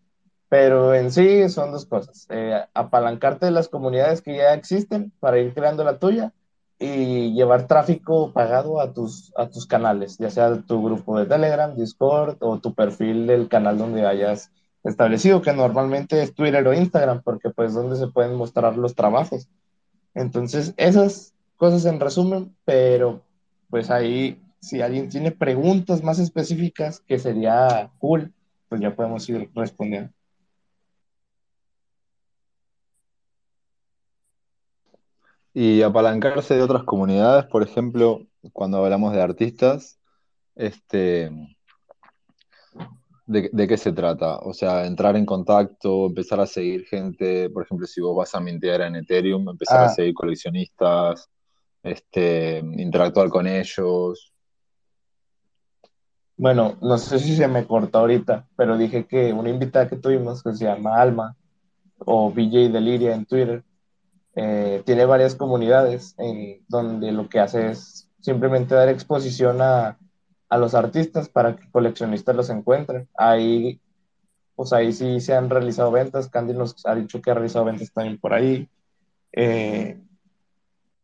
Pero en sí son dos cosas. Eh, apalancarte de las comunidades que ya existen para ir creando la tuya y llevar tráfico pagado a tus, a tus canales, ya sea tu grupo de Telegram, Discord o tu perfil del canal donde hayas establecido, que normalmente es Twitter o Instagram, porque pues donde se pueden mostrar los trabajos. Entonces, esas cosas en resumen, pero pues ahí, si alguien tiene preguntas más específicas, que sería cool, pues ya podemos ir respondiendo. Y apalancarse de otras comunidades, por ejemplo, cuando hablamos de artistas, este, ¿De, de qué se trata? O sea, entrar en contacto, empezar a seguir gente, por ejemplo, si vos vas a mintear en Ethereum, empezar a Ah, seguir coleccionistas, este, interactuar con ellos. bueno, no sé si se me cortó ahorita, pero dije que una invitada que tuvimos, que se llama Alma, o BJ Deliria en Twitter, eh, tiene varias comunidades en donde lo que hace es simplemente dar exposición a, a los artistas para que coleccionistas los encuentren. Ahí, pues ahí sí se han realizado ventas. Candy nos ha dicho que ha realizado ventas también por ahí. Eh,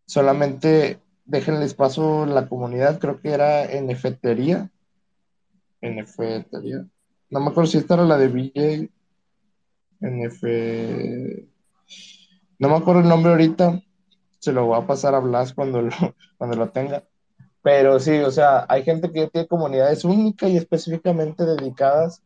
solamente déjenles paso la comunidad, creo que era NFTería. NFTería. No me acuerdo si esta era la de BJ. NF. No me acuerdo el nombre ahorita. Se lo voy a pasar a Blas cuando lo, [laughs] cuando lo tenga. Pero sí, o sea, hay gente que tiene comunidades únicas y específicamente dedicadas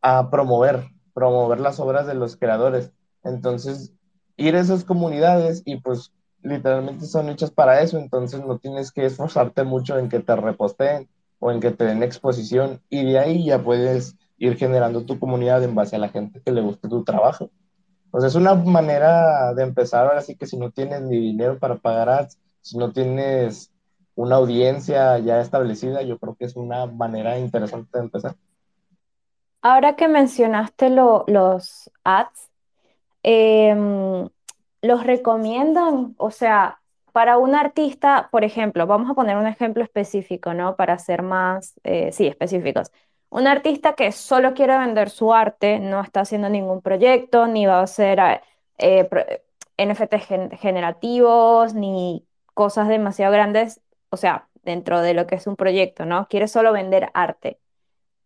a promover, promover las obras de los creadores. Entonces, ir a esas comunidades y pues literalmente son hechas para eso, entonces no tienes que esforzarte mucho en que te reposteen o en que te den exposición y de ahí ya puedes ir generando tu comunidad en base a la gente que le guste tu trabajo. O es una manera de empezar ahora sí que si no tienes ni dinero para pagar ads, si no tienes una audiencia ya establecida, yo creo que es una manera interesante de empezar. Ahora que mencionaste lo- los ads, em, ¿los recomiendan? O sea, para un artista, por ejemplo, vamos a poner un ejemplo específico, ¿no? Para ser más, eh, sí, específicos. Un artista que solo quiere vender su arte, no está haciendo ningún proyecto, ni va a hacer eh, eh, pro- NFTs gen- generativos, ni cosas demasiado grandes, o sea, dentro de lo que es un proyecto, ¿no? Quiere solo vender arte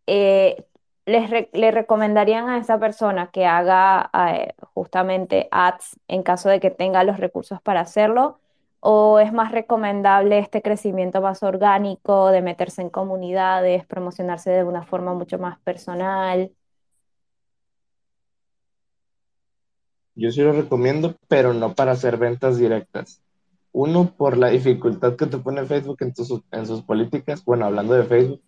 eh, les le recomendarían a esa persona que haga eh, justamente ads en caso de que tenga los recursos para hacerlo? ¿O es más recomendable este crecimiento más orgánico, de meterse en comunidades, promocionarse de una forma mucho más personal? Yo sí lo recomiendo, pero no para hacer ventas directas. Uno, por la dificultad que te pone Facebook en, en sus políticas, bueno, hablando de Facebook,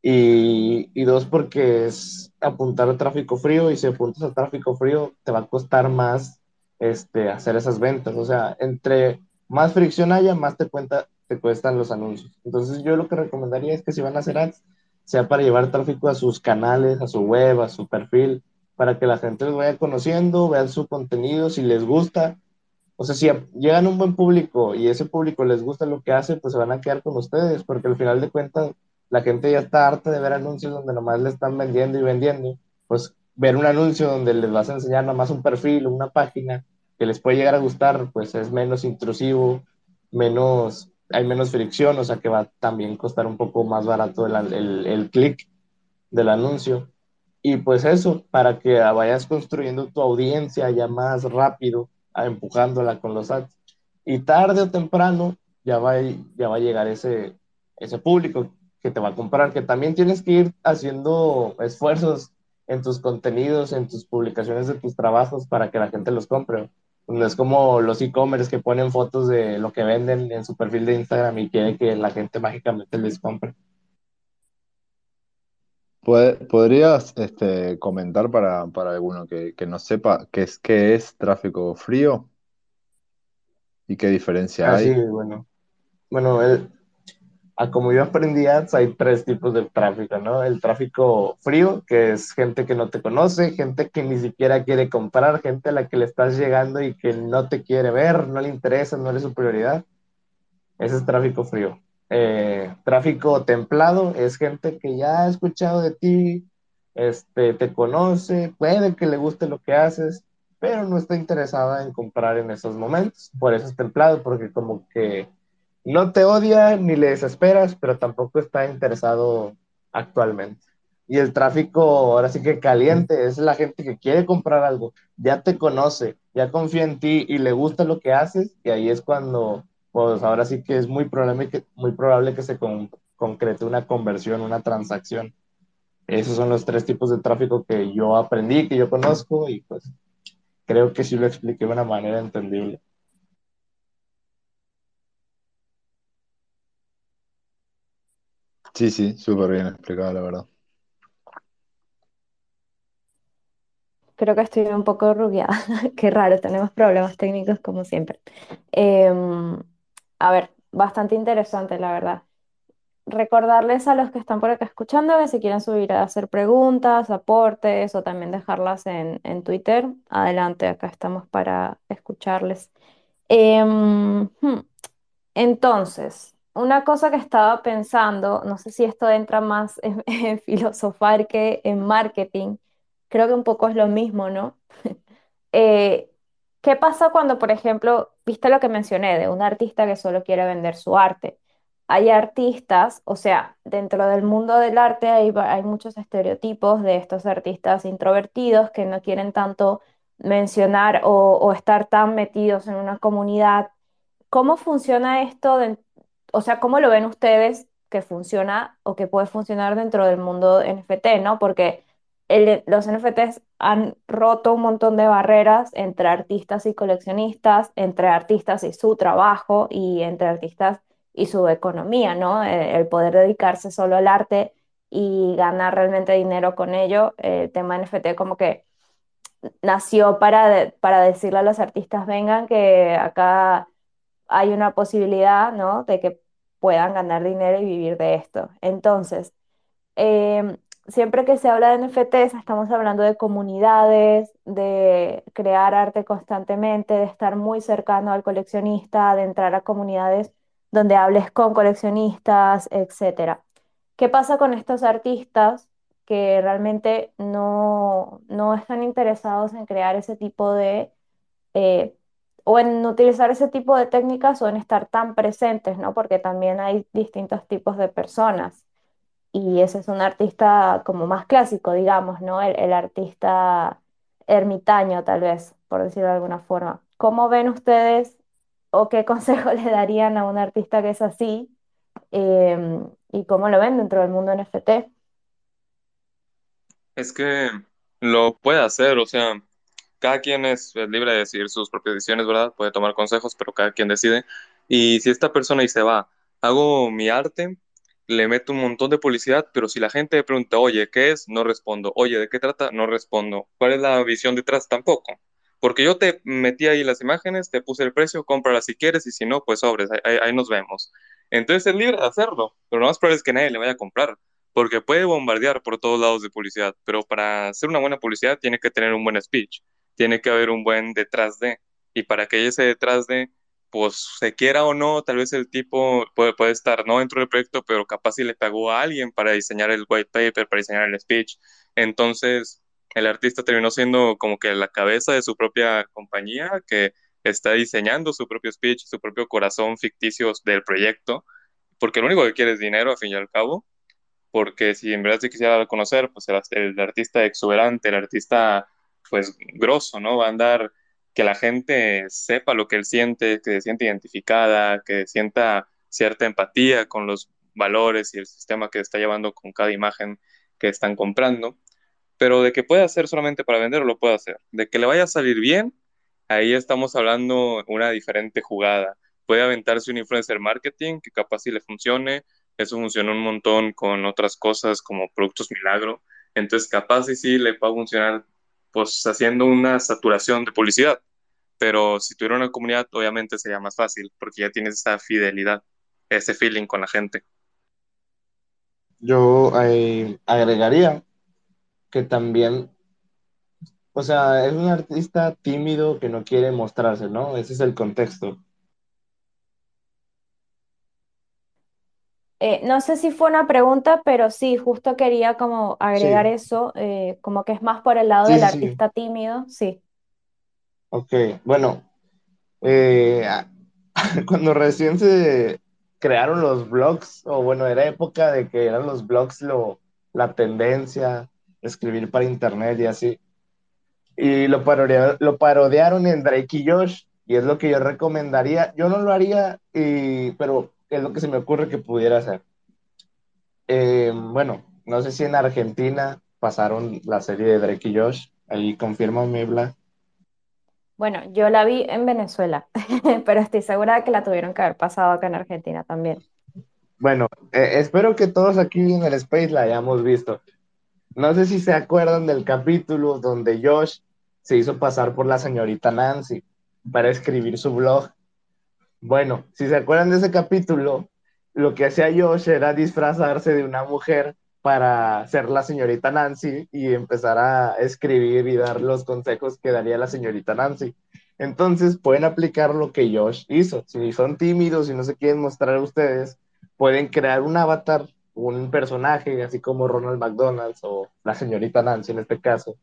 y, y dos, porque es apuntar a tráfico frío y si apuntas a tráfico frío te va a costar más este, hacer esas ventas. O sea, entre más fricción haya, más te, cuenta, te cuestan los anuncios. Entonces yo lo que recomendaría es que si van a hacer ads, sea para llevar tráfico a sus canales, a su web, a su perfil, para que la gente los vaya conociendo, vean su contenido, si les gusta. O sea, si llegan un buen público y ese público les gusta lo que hace, pues se van a quedar con ustedes, porque al final de cuentas la gente ya está harta de ver anuncios donde nomás le están vendiendo y vendiendo. Pues ver un anuncio donde les vas a enseñar nomás un perfil o una página que les puede llegar a gustar, pues es menos intrusivo, menos, hay menos fricción, o sea que va a también costar un poco más barato el, el, el clic del anuncio. Y pues eso, para que vayas construyendo tu audiencia ya más rápido, empujándola con los ads. Y tarde o temprano ya va, ya va a llegar ese, ese público que te va a comprar, que también tienes que ir haciendo esfuerzos en tus contenidos, en tus publicaciones de tus trabajos para que la gente los compre. No es como los e-commerce que ponen fotos de lo que venden en su perfil de Instagram y quiere que la gente mágicamente les compre. ¿Pod- ¿Podrías este, comentar para, para alguno que, que no sepa qué es, qué es tráfico frío y qué diferencia Así, hay? bueno. Bueno, el, a como yo aprendí ads, hay tres tipos de tráfico, ¿no? El tráfico frío, que es gente que no te conoce, gente que ni siquiera quiere comprar, gente a la que le estás llegando y que no te quiere ver, no le interesa, no eres su prioridad. Ese es tráfico frío. Eh, tráfico templado es gente que ya ha escuchado de ti, este, te conoce, puede que le guste lo que haces, pero no está interesada en comprar en esos momentos. Por eso es templado, porque como que no te odia ni le desesperas, pero tampoco está interesado actualmente. Y el tráfico, ahora sí que caliente, es la gente que quiere comprar algo, ya te conoce, ya confía en ti y le gusta lo que haces, y ahí es cuando, pues ahora sí que es muy probable que, muy probable que se con, concrete una conversión, una transacción. Esos son los tres tipos de tráfico que yo aprendí, que yo conozco, y pues creo que sí lo expliqué de una manera entendible. Sí, sí, súper bien explicado, la verdad. creo que estoy un poco rubiada. [laughs] Qué raro, tenemos problemas técnicos como siempre. Em, a ver, bastante interesante, la verdad. Recordarles a los que están por acá escuchando que si quieren subir a hacer preguntas, aportes o también dejarlas en, en Twitter, adelante, acá estamos para escucharles. Em, hmm, entonces, una cosa que estaba pensando, no sé si esto entra más en, [laughs] filosofar que en marketing, creo que un poco es lo mismo, ¿no? [laughs] Eh, ¿qué pasa cuando, por ejemplo, viste lo que mencioné de un artista que solo quiere vender su arte? Hay artistas, o sea, dentro del mundo del arte hay, muchos estereotipos de estos artistas introvertidos que no quieren tanto mencionar o, estar tan metidos en una comunidad ¿Cómo funciona esto? o sea, ¿cómo lo ven ustedes que funciona o que puede funcionar dentro del mundo NFT, ¿no? Porque el- los NFTs han roto un montón de barreras entre artistas y coleccionistas, entre artistas y su trabajo y entre artistas y su economía, ¿no? Eh, El, poder dedicarse solo al arte y ganar realmente dinero con ello. eh, El tema NFT como que nació para, de- para decirle a los artistas, vengan que acá hay una posibilidad, ¿no? De que puedan ganar dinero y vivir de esto. Entonces, em, siempre que se habla de NFTs, estamos hablando de comunidades, de crear arte constantemente, de estar muy cercano al coleccionista, de entrar a comunidades donde hables con coleccionistas, etcétera. ¿Qué pasa con estos artistas que realmente no, no están interesados en crear ese tipo de eh, o en utilizar ese tipo de técnicas o en estar tan presentes, ¿no? Porque también hay distintos tipos de personas y ese es un artista como más clásico, digamos, ¿no? El, artista ermitaño, tal vez, por decirlo de alguna forma. ¿Cómo ven ustedes o qué [laughs] consejo le darían a un artista que es así Em, y cómo lo ven dentro del mundo NFT? Es que lo puede hacer, o sea, cada quien es, libre de decidir sus propias decisiones, ¿verdad? Puede tomar consejos, pero cada quien decide. Y si esta persona dice, va, hago mi arte, le meto un montón de publicidad, pero si la gente me pregunta, oye, ¿qué es? No respondo. Oye, ¿de qué trata? No respondo. ¿Cuál es la visión detrás? Tampoco. Porque yo te metí ahí las imágenes, te puse el precio, cómprala si quieres, y si no, pues sobres, ahí, ahí- nos vemos. Entonces es libre de hacerlo, pero lo más probable es que nadie le vaya a comprar porque puede bombardear por todos lados de publicidad, pero para hacer una buena publicidad tiene que tener un buen speech, tiene que haber un buen detrás de, y para que ese detrás de, pues se quiera o no, tal vez el tipo puede, puede estar no dentro del proyecto, pero capaz si le pagó a alguien para diseñar el white paper, para diseñar el speech, entonces el artista terminó siendo como que la cabeza de su propia compañía, que está diseñando su propio speech, su propio corazón ficticio del proyecto, porque lo único que quiere es dinero, al fin y al cabo porque si en verdad se quisiera conocer, pues el, el artista exuberante, el artista pues grosso, ¿no? Va a andar que la gente sepa lo que él siente, que se siente identificada, que sienta cierta empatía con los valores y el sistema que está llevando con cada imagen que están comprando, pero de que puede hacer solamente para vender, lo puede hacer. De que le vaya a salir bien, ahí estamos hablando una diferente jugada. Puede aventarse un influencer marketing que capaz si le funcione, eso funcionó un montón con otras cosas como productos milagro. Entonces, capaz y sí le va funcionar, pues haciendo una saturación de publicidad. Pero si tuviera una comunidad, obviamente sería más fácil, porque ya tienes esa fidelidad, ese feeling con la gente. Yo eh, agregaría que también, o sea, es un artista tímido que no quiere mostrarse, ¿no? Ese es el contexto. Eh, no sé si fue una pregunta, pero sí, justo quería como agregar Sí, eso, eh, como que es más por el lado sí, del sí, artista tímido, sí. Ok, bueno, eh, [laughs] cuando recién se crearon los blogs, o bueno, era época de que eran los blogs lo, la tendencia, escribir para internet y así. Y lo parodiaron, lo parodiaron en Drake y Josh, y es lo que yo recomendaría. Yo no lo haría, y, pero es lo que se me ocurre que pudiera hacer. Eh, bueno, no sé si en Argentina pasaron la serie de Drake y Josh, ahí confírmame, Bla. Bueno, yo la vi en Venezuela, [laughs] pero estoy segura de que la tuvieron que haber pasado acá en Argentina también. Bueno, eh, espero que todos aquí en el Space la hayamos visto. No sé si se acuerdan del capítulo donde Josh se hizo pasar por la señorita Nancy para escribir su blog. Bueno, si se acuerdan de ese capítulo, lo que hacía Josh era disfrazarse de una mujer para ser la señorita Nancy y empezar a escribir y dar los consejos que daría la señorita Nancy. Entonces pueden aplicar lo que Josh hizo. Si son tímidos y no se quieren mostrar a ustedes, pueden crear un avatar, un personaje, así como Ronald McDonald o la señorita Nancy en este caso,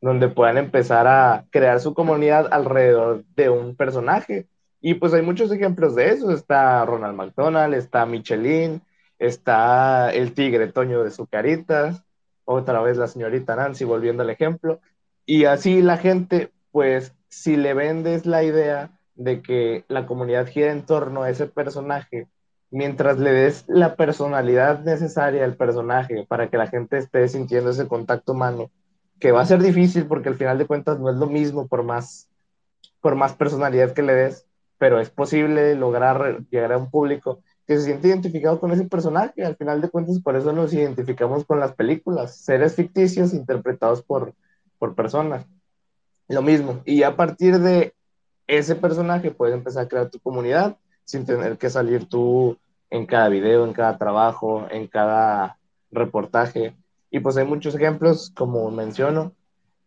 donde puedan empezar a crear su comunidad alrededor de un personaje. Y pues hay muchos ejemplos de eso. Está Ronald McDonald, está Michelin, está el tigre Toño de Zucaritas, otra vez la señorita Nancy volviendo al ejemplo. Y así la gente, pues si le vendes la idea de que la comunidad gira en torno a ese personaje, mientras le des la personalidad necesaria al personaje para que la gente esté sintiendo ese contacto humano, que va a ser difícil porque al final de cuentas no es lo mismo por más, por más personalidad que le des, pero es posible lograr llegar a un público que se siente identificado con ese personaje. Al final de cuentas, por eso nos identificamos con las películas, seres ficticios interpretados por, por personas. Lo mismo. Y a partir de ese personaje puedes empezar a crear tu comunidad sin tener que salir tú en cada video, en cada trabajo, en cada reportaje. Y pues hay muchos ejemplos, como menciono,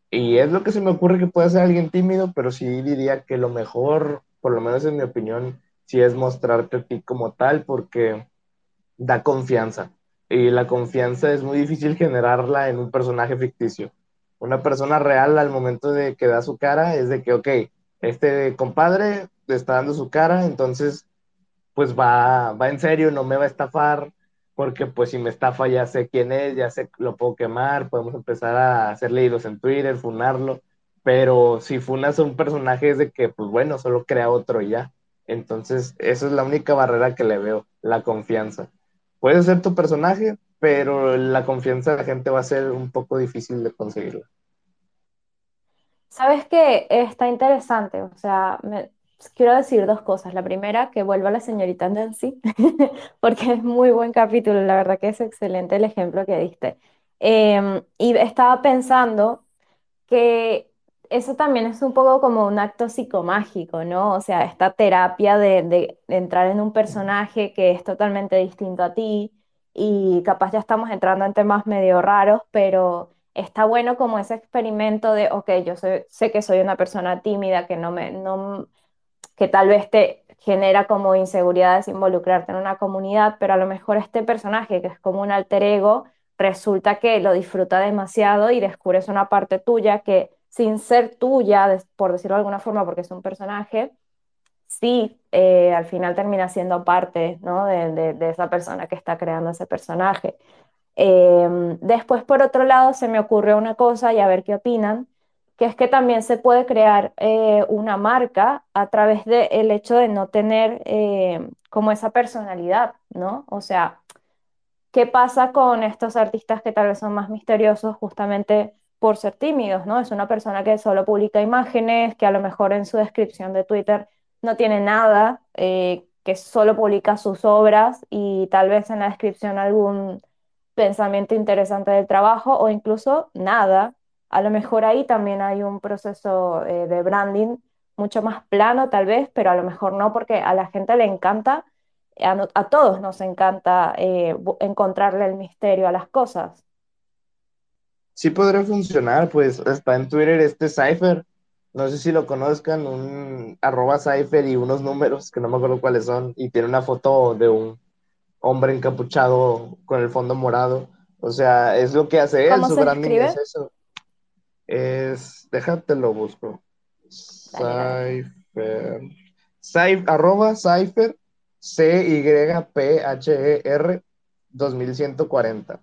y es lo que se me ocurre que puede ser alguien tímido, pero sí diría que lo mejor, por lo menos en mi opinión, sí es mostrarte a ti como tal, porque da confianza. Y la confianza es muy difícil generarla en un personaje ficticio. Una persona real al momento de que da su cara es de que, ok, este compadre está dando su cara, entonces pues va, va en serio, no me va a estafar, porque pues si me estafa ya sé quién es, ya sé lo puedo quemar, podemos empezar a hacer leídos en Twitter, funarlo, pero si funas a un personaje es de que pues bueno, solo crea otro y ya. Entonces, esa es la única barrera que le veo, la confianza. Puede ser tu personaje, pero la confianza de la gente va a ser un poco difícil de conseguirla. Sabes que está interesante, o sea, me, quiero decir dos cosas. La primera, que vuelva la señorita Nancy, [laughs] porque es muy buen capítulo, la verdad que es excelente el ejemplo que diste. Em, y estaba pensando que eso también es un poco como un acto psicomágico, ¿no? O sea, esta terapia de, entrar en un personaje que es totalmente distinto a ti y capaz ya estamos entrando en temas medio raros, pero está bueno como ese experimento de, ok, yo sé que soy una persona tímida, que no me, no, que tal vez te genera como inseguridades involucrarte en una comunidad, pero a lo mejor este personaje que es como un alter ego, resulta que lo disfruta demasiado y descubres una parte tuya que sin ser tuya, por decirlo de alguna forma, porque es un personaje, sí, eh, al final termina siendo parte ¿no? de, de, esa persona que está creando ese personaje. Em, después, por otro lado, se me ocurrió una cosa y a ver qué opinan, que es que también se puede crear eh, una marca a través del hecho de no tener eh, como esa personalidad, ¿no? O sea, ¿qué pasa con estos artistas que tal vez son más misteriosos justamente por ser tímidos, ¿no? Es una persona que solo publica imágenes, que a lo mejor en su descripción de Twitter no tiene nada, eh, que solo publica sus obras y tal vez en la descripción algún pensamiento interesante del trabajo o incluso nada, a lo mejor ahí también hay un proceso eh, de branding mucho más plano tal vez, pero a lo mejor no porque a la gente le encanta, a, todos nos encanta eh, encontrarle el misterio a las cosas. Sí podría funcionar, pues está en Twitter este Cypher, no sé si lo conozcan, un arroba Cypher y unos números que no me acuerdo cuáles son, y tiene una foto de un hombre encapuchado con el fondo morado. O sea, es lo que hace él, su branding es eso. Es, déjate lo busco. Cypher. arroba Cypher, C-Y-P-H-E-R 2140.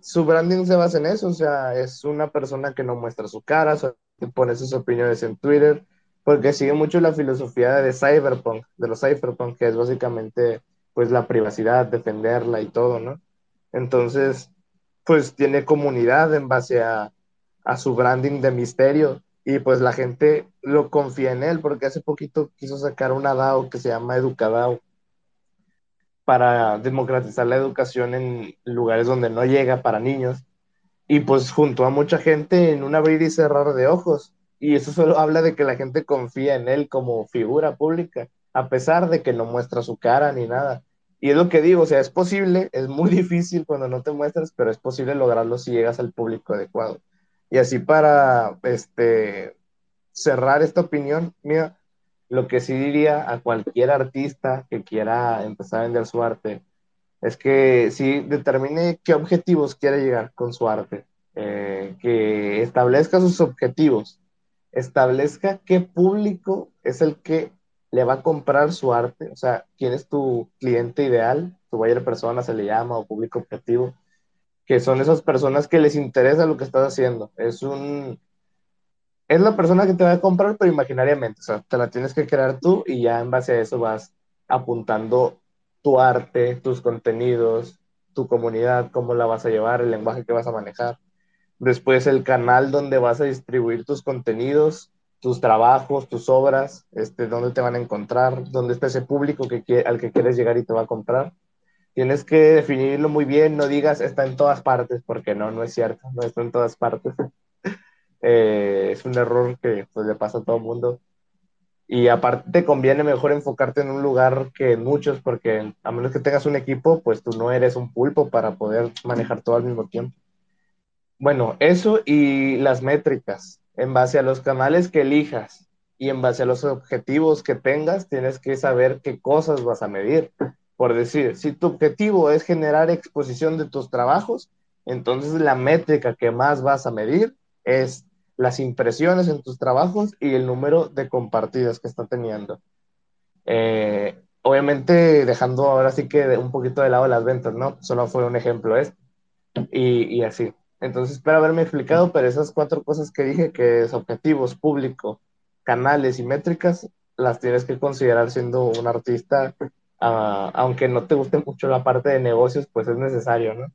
Su branding se basa en eso, o sea, es una persona que no muestra su cara, pone sus opiniones en Twitter, porque sigue mucho la filosofía de cyberpunk, de los cyberpunk, que es básicamente pues la privacidad, defenderla y todo, ¿no? Entonces, pues tiene comunidad en base a, a su branding de misterio y pues la gente lo confía en él porque hace poquito quiso sacar una DAO que se llama Educadao para democratizar la educación en lugares donde no llega para niños. y pues juntó a mucha gente en un abrir y cerrar de ojos. Y eso solo habla de que la gente confía en él como figura pública, a pesar de que no muestra su cara ni nada. Y es lo que digo, o sea, es posible, es muy [laughs] difícil cuando no te muestras, pero es posible lograrlo si llegas al público adecuado. Y así para este, cerrar esta opinión mía, lo que sí diría a cualquier artista que quiera empezar a vender su arte es que sí determine qué objetivos quiere llegar con su arte, eh, que establezca sus objetivos, establezca qué público es el que le va a comprar su arte, o sea, quién es tu cliente ideal, tu buyer persona se le llama, o público objetivo, que son esas personas que les interesa lo que estás haciendo. Es un, es la persona que te va a comprar, pero imaginariamente, o sea, te la tienes que crear tú y ya en base a eso vas apuntando tu arte, tus contenidos, tu comunidad, cómo la vas a llevar, el lenguaje que vas a manejar. Después el canal donde vas a distribuir tus contenidos, tus trabajos, tus obras, este, dónde te van a encontrar, dónde está ese público que, al que quieres llegar y te va a comprar. Tienes que definirlo muy bien, no digas está en todas partes, porque no, no es cierto, no está en todas partes. Eh, es un error que pues, le pasa a todo el mundo. Y aparte te conviene mejor enfocarte en un lugar que en muchos, porque a menos que tengas un equipo, pues tú no eres un pulpo para poder manejar todo al mismo tiempo. Bueno, eso y las métricas. En base a los canales que elijas y en base a los objetivos que tengas, tienes que saber qué cosas vas a medir. Por decir, si tu objetivo es generar exposición de tus trabajos, entonces la métrica que más vas a medir es las impresiones en tus trabajos y el número de compartidas que está teniendo. Eh, obviamente dejando ahora sí que un poquito de lado las ventas, ¿no? Solo fue un ejemplo este. Y, y así. Entonces, espero haberme explicado, pero esas cuatro cosas que dije, que es objetivos, público, canales y métricas, las tienes que considerar siendo un artista, uh, aunque no te guste mucho la parte de negocios, pues es necesario, ¿no?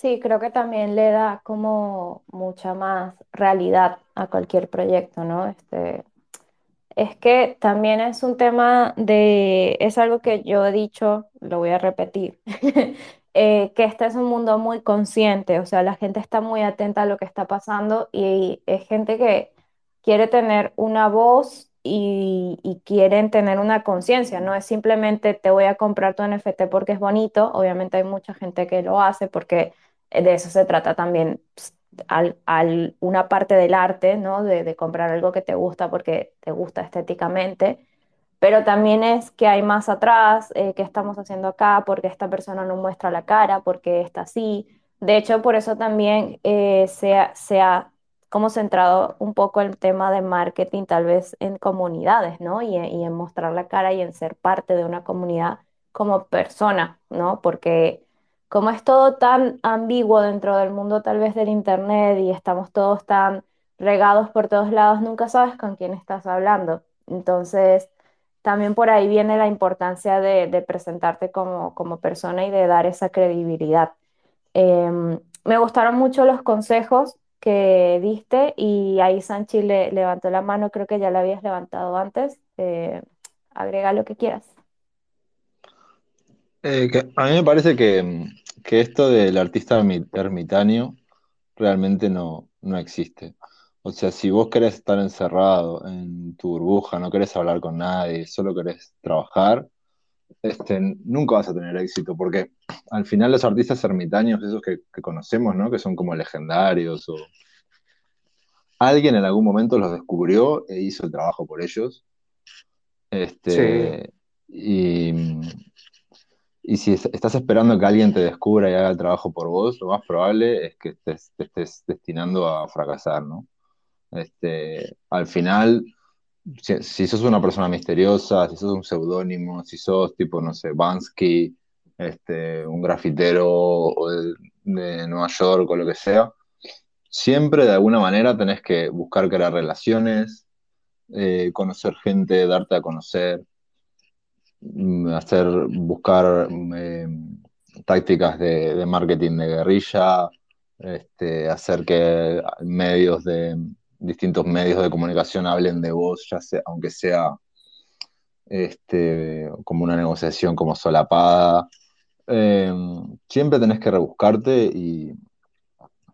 Sí, creo que también le da como mucha más realidad a cualquier proyecto, ¿no? Este, es que también es un tema de, es algo que yo he dicho, lo voy a repetir, [laughs] eh, que este es un mundo muy consciente, o sea, la gente está muy atenta a lo que está pasando y es gente que quiere tener una voz y, y quieren tener una conciencia, no es simplemente te voy a comprar tu NFT porque es bonito, obviamente hay mucha gente que lo hace porque de eso se trata también pues, una parte del arte, ¿no? De, comprar algo que te gusta porque te gusta estéticamente, pero también es que hay más atrás, eh, qué estamos haciendo acá, porque esta persona no muestra la cara, porque está así. De hecho, por eso también eh, se, como centrado un poco el tema de marketing, tal vez en comunidades, ¿no? Y, y en mostrar la cara y en ser parte de una comunidad como persona, ¿no? Porque como es todo tan ambiguo dentro del mundo tal vez del internet y estamos todos tan regados por todos lados, nunca sabes con quién estás hablando. Entonces, también por ahí viene la importancia de, presentarte como, persona y de dar esa credibilidad. Eh, me gustaron mucho los consejos que diste y ahí Sanchi le levantó la mano, creo que ya la habías levantado antes. Eh, agrega lo que quieras. Eh, que a mí me parece que, que, esto del artista ermitaño realmente no, no existe. O sea, si vos querés estar encerrado en tu burbuja, no querés hablar con nadie, solo querés trabajar, este, nunca vas a tener éxito, porque al final los artistas ermitaños, esos que, que conocemos, ¿no? Que son como legendarios o... Alguien en algún momento los descubrió e hizo el trabajo por ellos. Este, sí. y, y si estás esperando que alguien te descubra y haga el trabajo por vos, lo más probable es que estés, te estés destinando a fracasar, ¿no? Este, al final, si, sos una persona misteriosa, si sos un seudónimo, si sos tipo, no sé, Bansky, este, un grafitero de, de, Nueva York o lo que sea, siempre de alguna manera tenés que buscar crear relaciones, eh, conocer gente, darte a conocer, hacer, buscar eh, tácticas de, marketing de guerrilla, este, hacer que medios de distintos medios de comunicación hablen de vos, ya sea, aunque sea este, como una negociación como solapada, eh, siempre tenés que rebuscarte y,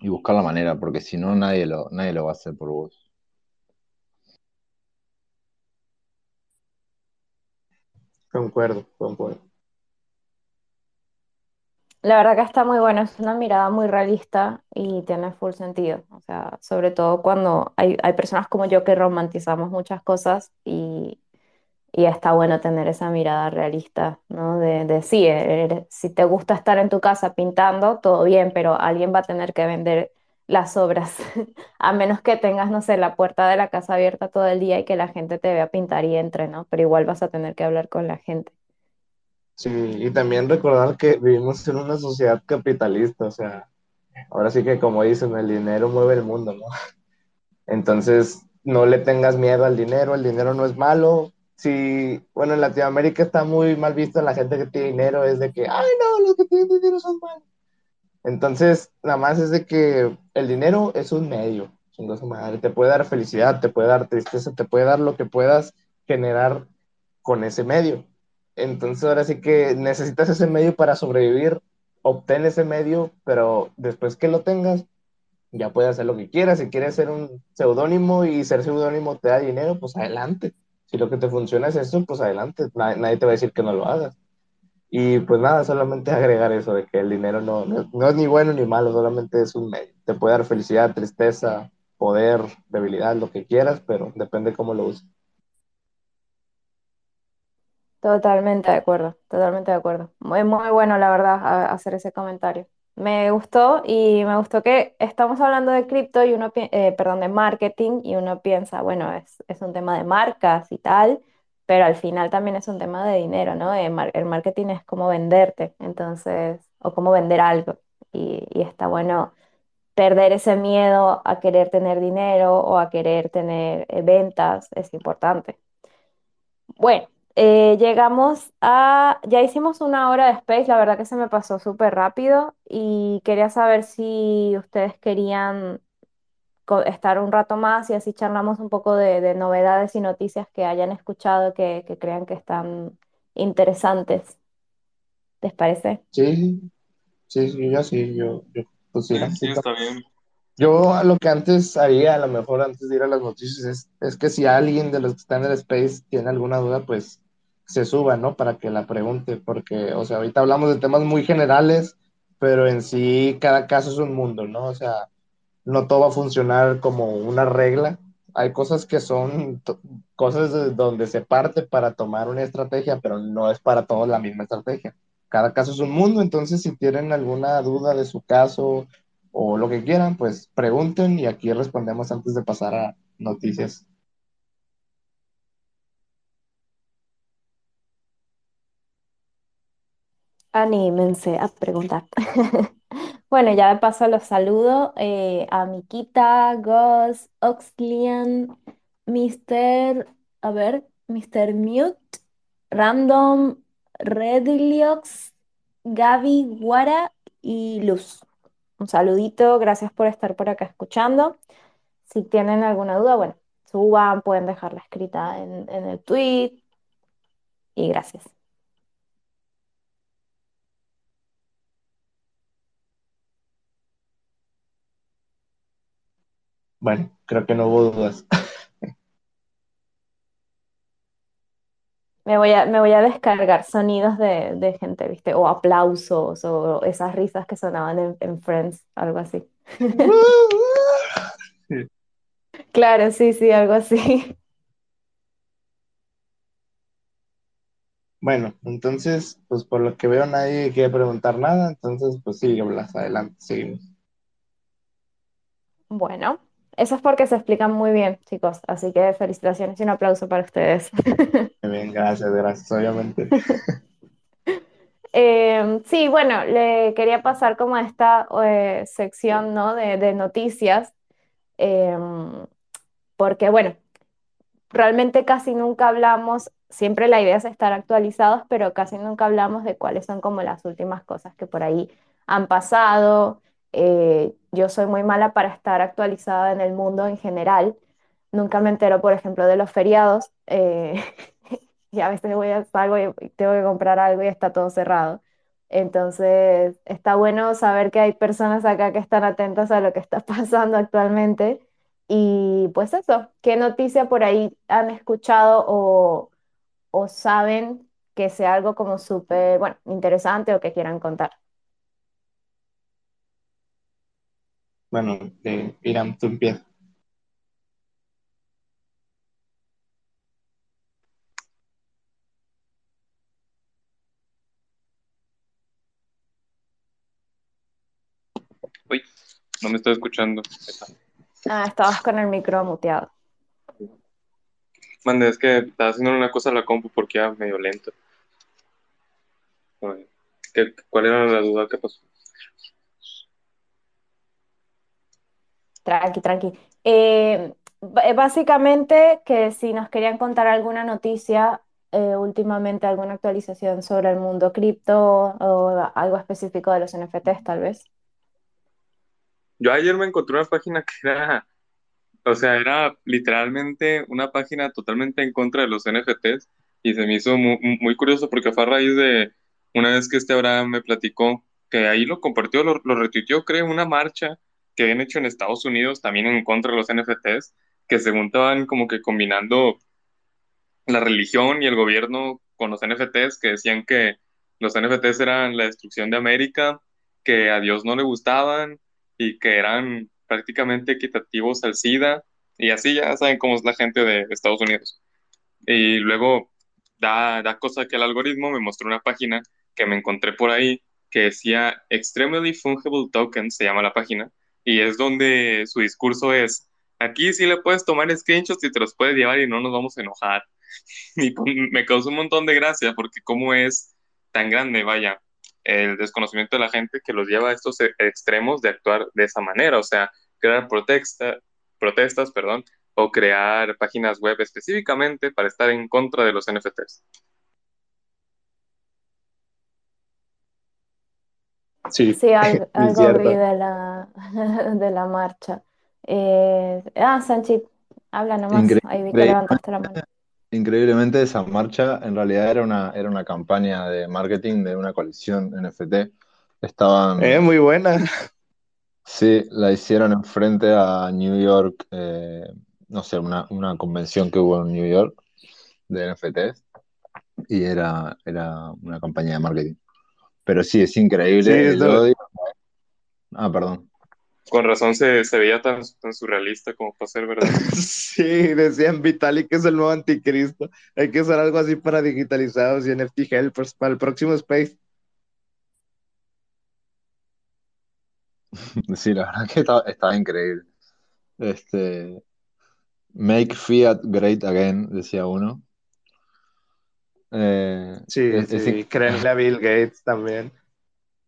y buscar la manera, porque si no, nadie lo, nadie lo va a hacer por vos. Concuerdo, concuerdo. La verdad que está muy bueno, es una mirada muy realista y tiene full sentido. O sea, sobre todo cuando hay, hay personas como yo que romantizamos muchas cosas y, y está bueno tener esa mirada realista, ¿no? De, de sí, si te gusta estar en tu casa pintando, todo bien, pero alguien va a tener que vender las obras, [laughs] a menos que tengas, no sé, la puerta de la casa abierta todo el día y que la gente te vea pintar y entre, ¿no? Pero igual vas a tener que hablar con la gente. Sí, y también recordar que vivimos en una sociedad capitalista, o sea, ahora sí que como dicen, el dinero mueve el mundo, ¿no? [laughs] Entonces, no le tengas miedo al dinero, el dinero no es malo. Si, bueno, en Latinoamérica está muy mal visto la gente que tiene dinero, es de que, ay, no, los que tienen dinero son malos. Entonces, nada más es de que el dinero es un medio, madre, te puede dar felicidad, te puede dar tristeza, te puede dar lo que puedas generar con ese medio. Entonces, ahora sí que necesitas ese medio para sobrevivir, obtén ese medio, pero después que lo tengas, ya puedes hacer lo que quieras. Si quieres ser un seudónimo y ser seudónimo te da dinero, pues adelante. Si lo que te funciona es eso, pues adelante. Nadie, nadie te va a decir que no lo hagas. Y pues nada, solamente [laughs] agregar eso de que el dinero no, no, no es ni bueno ni malo, solamente es un medio. Te puede dar felicidad, tristeza, poder, debilidad, lo que quieras, pero depende cómo lo uses. Totalmente de acuerdo, totalmente de acuerdo. Muy, muy bueno, la verdad, hacer ese comentario. Me gustó y me gustó que estamos hablando de cripto y uno, eh, perdón, de marketing y uno piensa, bueno, es, es un tema de marcas y tal, pero al final también es un tema de dinero, ¿no? El marketing es como venderte, entonces, o como vender algo. Y, está bueno perder ese miedo a querer tener dinero o a querer tener eh, ventas, es importante. Bueno, eh, llegamos a, ya hicimos una hora de Space, la verdad que se me pasó súper rápido y quería saber si ustedes querían estar un rato más y así charlamos un poco de, de novedades y noticias que hayan escuchado que, que crean que están interesantes. ¿Les parece? Sí, sí, sí, yo sí, yo, yo pues sí, Sí, está bien. Yo a lo que antes haría, a lo mejor antes de ir a las noticias, es, es que si alguien de los que están en el space tiene alguna duda, pues se suba, ¿no? Para que la pregunte, porque, o sea, ahorita hablamos de temas muy generales, pero en sí cada caso es un mundo, ¿no? O sea, no todo va a funcionar como una regla. Hay cosas que son cosas de donde se parte para tomar una estrategia, pero no es para todos la misma estrategia. Cada caso es un mundo, entonces si tienen alguna duda de su caso o lo que quieran, pues pregunten y aquí respondemos antes de pasar a noticias. Anímense a preguntar. [laughs] Bueno, ya de paso los saludo eh, a Mikita, Gus, Oxlian, Mr. A ver, Mr. Mute, Random, Redliox, Gaby, Guara y Luz. Un saludito, gracias por estar por acá escuchando. Si tienen alguna duda, bueno, suban, pueden dejarla escrita en, en el tweet y gracias. Bueno, creo que no hubo dudas. Me voy a, me voy a descargar sonidos de, de gente, ¿viste? O aplausos o esas risas que sonaban en, en Friends, algo así. [laughs] Claro, sí, sí, algo así. Bueno, entonces, pues por lo que veo nadie quiere preguntar nada, entonces pues sí, Blas, adelante, seguimos. Bueno, eso es porque se explican muy bien, chicos. Así que felicitaciones y un aplauso para ustedes. [laughs] Muy bien, gracias, gracias, obviamente. [laughs] Eh, sí, bueno, le quería pasar como a esta eh, sección, ¿no? de, de noticias, em, porque bueno, realmente casi nunca hablamos, siempre la idea es estar actualizados, pero casi nunca hablamos de cuáles son como las últimas cosas que por ahí han pasado. Eh, yo soy muy mala para estar actualizada en el mundo en general. Nunca me entero, por ejemplo, de los feriados. eh, [laughs] y a veces voy a salgo y tengo que comprar algo y está todo cerrado. Entonces, está bueno saber que hay personas acá que están atentas a lo que está [laughs] pasando actualmente. Y pues eso, ¿qué noticia por ahí han escuchado o, o saben que sea algo como súper, bueno, interesante o que quieran contar? Bueno, eh, Iram, tú empiezas. Uy, no me estoy escuchando. Ah, estabas con el micro muteado. Mande, es que estaba haciendo una cosa a la compu porque era medio lento. A ver, ¿qué- ¿Cuál era la duda que pasó? Tranqui, tranqui. Eh, b- básicamente que si nos querían contar alguna noticia, eh, últimamente alguna actualización sobre el mundo cripto o algo específico de los NFTs, tal vez. Yo ayer me encontré una página que era, o sea, era literalmente una página totalmente en contra de los NFTs y se me hizo mu- muy, curioso porque fue a raíz de una vez que este Abraham me platicó que ahí lo compartió, lo, lo retuiteó, creo, una marcha que habían hecho en Estados Unidos también en contra de los NFTs, que según estaban como que combinando la religión y el gobierno con los NFTs, que decían que los NFTs eran la destrucción de América, que a Dios no le gustaban y que eran prácticamente equitativos al SIDA, y así ya saben cómo es la gente de Estados Unidos. Y luego da, da cosa que el algoritmo me mostró una página que me encontré por ahí que decía Extremely Fungible Tokens, se llama la página, y es donde su discurso es, aquí sí le puedes tomar screenshots y te los puedes llevar y no nos vamos a enojar. [laughs] Y pues, me causó un montón de gracia porque cómo es tan grande, vaya, el desconocimiento de la gente que los lleva a estos e- extremos de actuar de esa manera, o sea, crear protesta, protestas, perdón, o crear páginas web específicamente para estar en contra de los NFTs. Sí, Sí, al- [laughs] muy algo vi de la, [laughs] de la marcha. Eh, ah, Sanchi, habla nomás. Incre- Ahí vi que levantaste la mano. increíblemente esa marcha en realidad era una, era una campaña de marketing de una colección NFT. Estaban, Eh, muy buena. sí, la hicieron enfrente a New York, eh, no sé, una, una convención que hubo en New York de NFTs y era, era una campaña de marketing. Pero sí, es increíble Sí, el odio. Ah, perdón. Con razón se, se veía tan, tan surrealista como para ser verdad. [laughs] Sí, decían Vitalik es el nuevo anticristo. Hay que hacer algo así para digitalizados y NFT helpers para el próximo Space. [laughs] Sí, la verdad que estaba, estaba increíble. Este, Make Fiat Great Again, decía uno. Eh, Sí, es- es sí, créanle a Bill Gates también.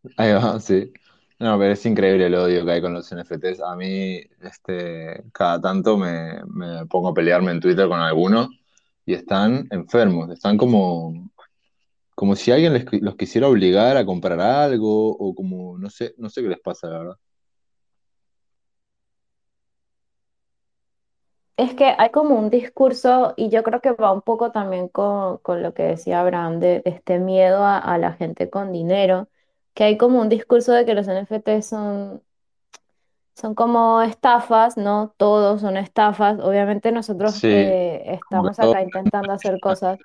[laughs] Ahí va, sí. No, pero es increíble el odio que hay con los NFTs. A mí, este, cada tanto me, me pongo a pelearme en Twitter con algunos y están enfermos, están como, como si alguien les, los quisiera obligar a comprar algo o como, no sé, no sé qué les pasa, la verdad. Es que hay como un discurso, y yo creo que va un poco también con, con lo que decía Abraham, de, de este miedo a, a la gente con dinero, que hay como un discurso de que los NFT son, son como estafas, ¿no? Todos son estafas. Obviamente nosotros Sí, eh, estamos todos, acá intentando hacer [laughs] cosas.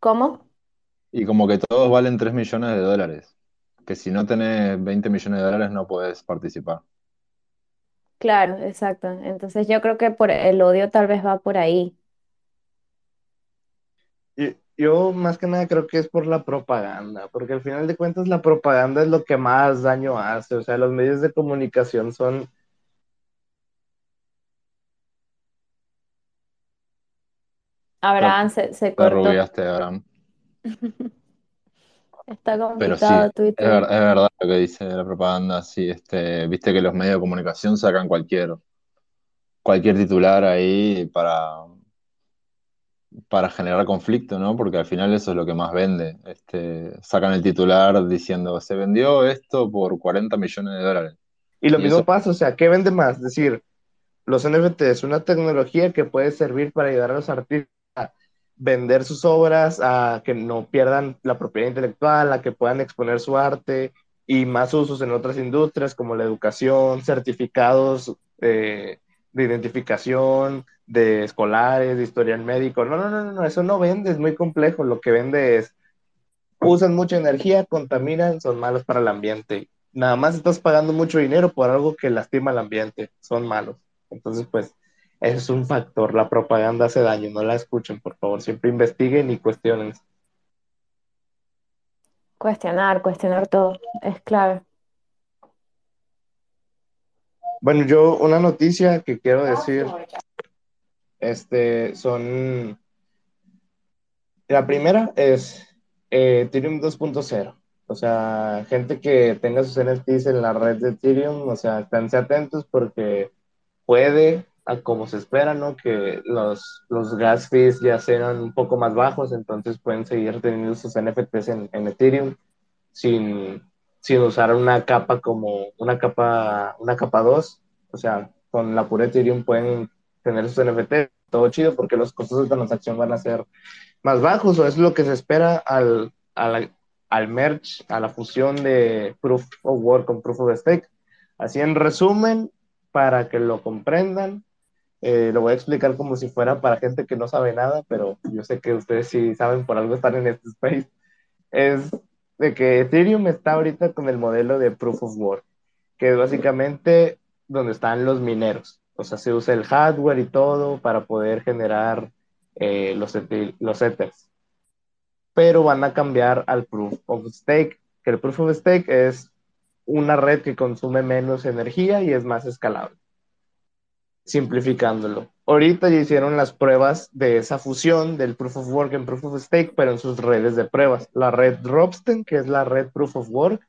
¿Cómo? y como que todos valen 3 millones de dólares. Que si no tenés 20 millones de dólares no podés participar. Claro, exacto. Entonces yo creo que por el odio tal vez va por ahí. Yo más que nada creo que es por la propaganda, porque al final de cuentas la propaganda es lo que más daño hace. O sea, los medios de comunicación son Abraham se, se Te cortó. rubiaste, Abraham. [laughs] Está Pero sí, complicado es, Twitter. ver- es verdad lo que dice la propaganda, sí, este, viste que los medios de comunicación sacan cualquier, cualquier titular ahí para, para generar conflicto, ¿no? Porque al final eso es lo que más vende. Este, sacan el titular diciendo, se vendió esto por 40 millones de dólares. Y lo Y mismo eso, pasa, o sea, ¿qué vende más? Es decir, los NFT es una tecnología que puede servir para ayudar a los artistas vender sus obras, a que no pierdan la propiedad intelectual, a que puedan exponer su arte y más usos en otras industrias como la educación, certificados eh, de identificación de escolares, de historial médico. No, no, no, no, eso no vende, es muy complejo. Lo que vende es, usan mucha energía, contaminan, son malos para el ambiente. Nada más estás pagando mucho dinero por algo que lastima al ambiente, son malos. Entonces, pues, es un factor. La propaganda hace daño, no la escuchen, por favor. Siempre investiguen y cuestionen. Cuestionar, cuestionar todo, es clave. Bueno, yo una noticia que quiero decir, este, son, la primera es eh, Ethereum 2.0, o sea, gente que tenga sus NFTs en la red de Ethereum, o sea, esténse atentos porque puede, a como se espera, ¿no? Que los, los gas fees ya sean un poco más bajos, entonces pueden seguir teniendo sus NFTs en, en Ethereum sin, sin usar una capa como una capa, una capa 2. O sea, con la pura Ethereum pueden tener sus NFT, todo chido, porque los costos de transacción van a ser más bajos, o es lo que se espera al, al, al merge, a la fusión de Proof of Work con Proof of Stake. Así en resumen, para que lo comprendan, eh, lo voy a explicar como si fuera para gente que no sabe nada, pero yo sé que ustedes sí saben por algo estar en este space. Es de que Ethereum está ahorita con el modelo de Proof of Work, que es básicamente donde están los mineros. O sea, se usa el hardware y todo para poder generar eh, los, los Ethers. Pero van a cambiar al Proof of Stake, que el Proof of Stake es una red que consume menos energía y es más escalable. Simplificándolo. Ahorita ya hicieron las pruebas de esa fusión del Proof of Work en Proof of Stake, pero en sus redes de pruebas. La red Dropsten, que es la red Proof of Work,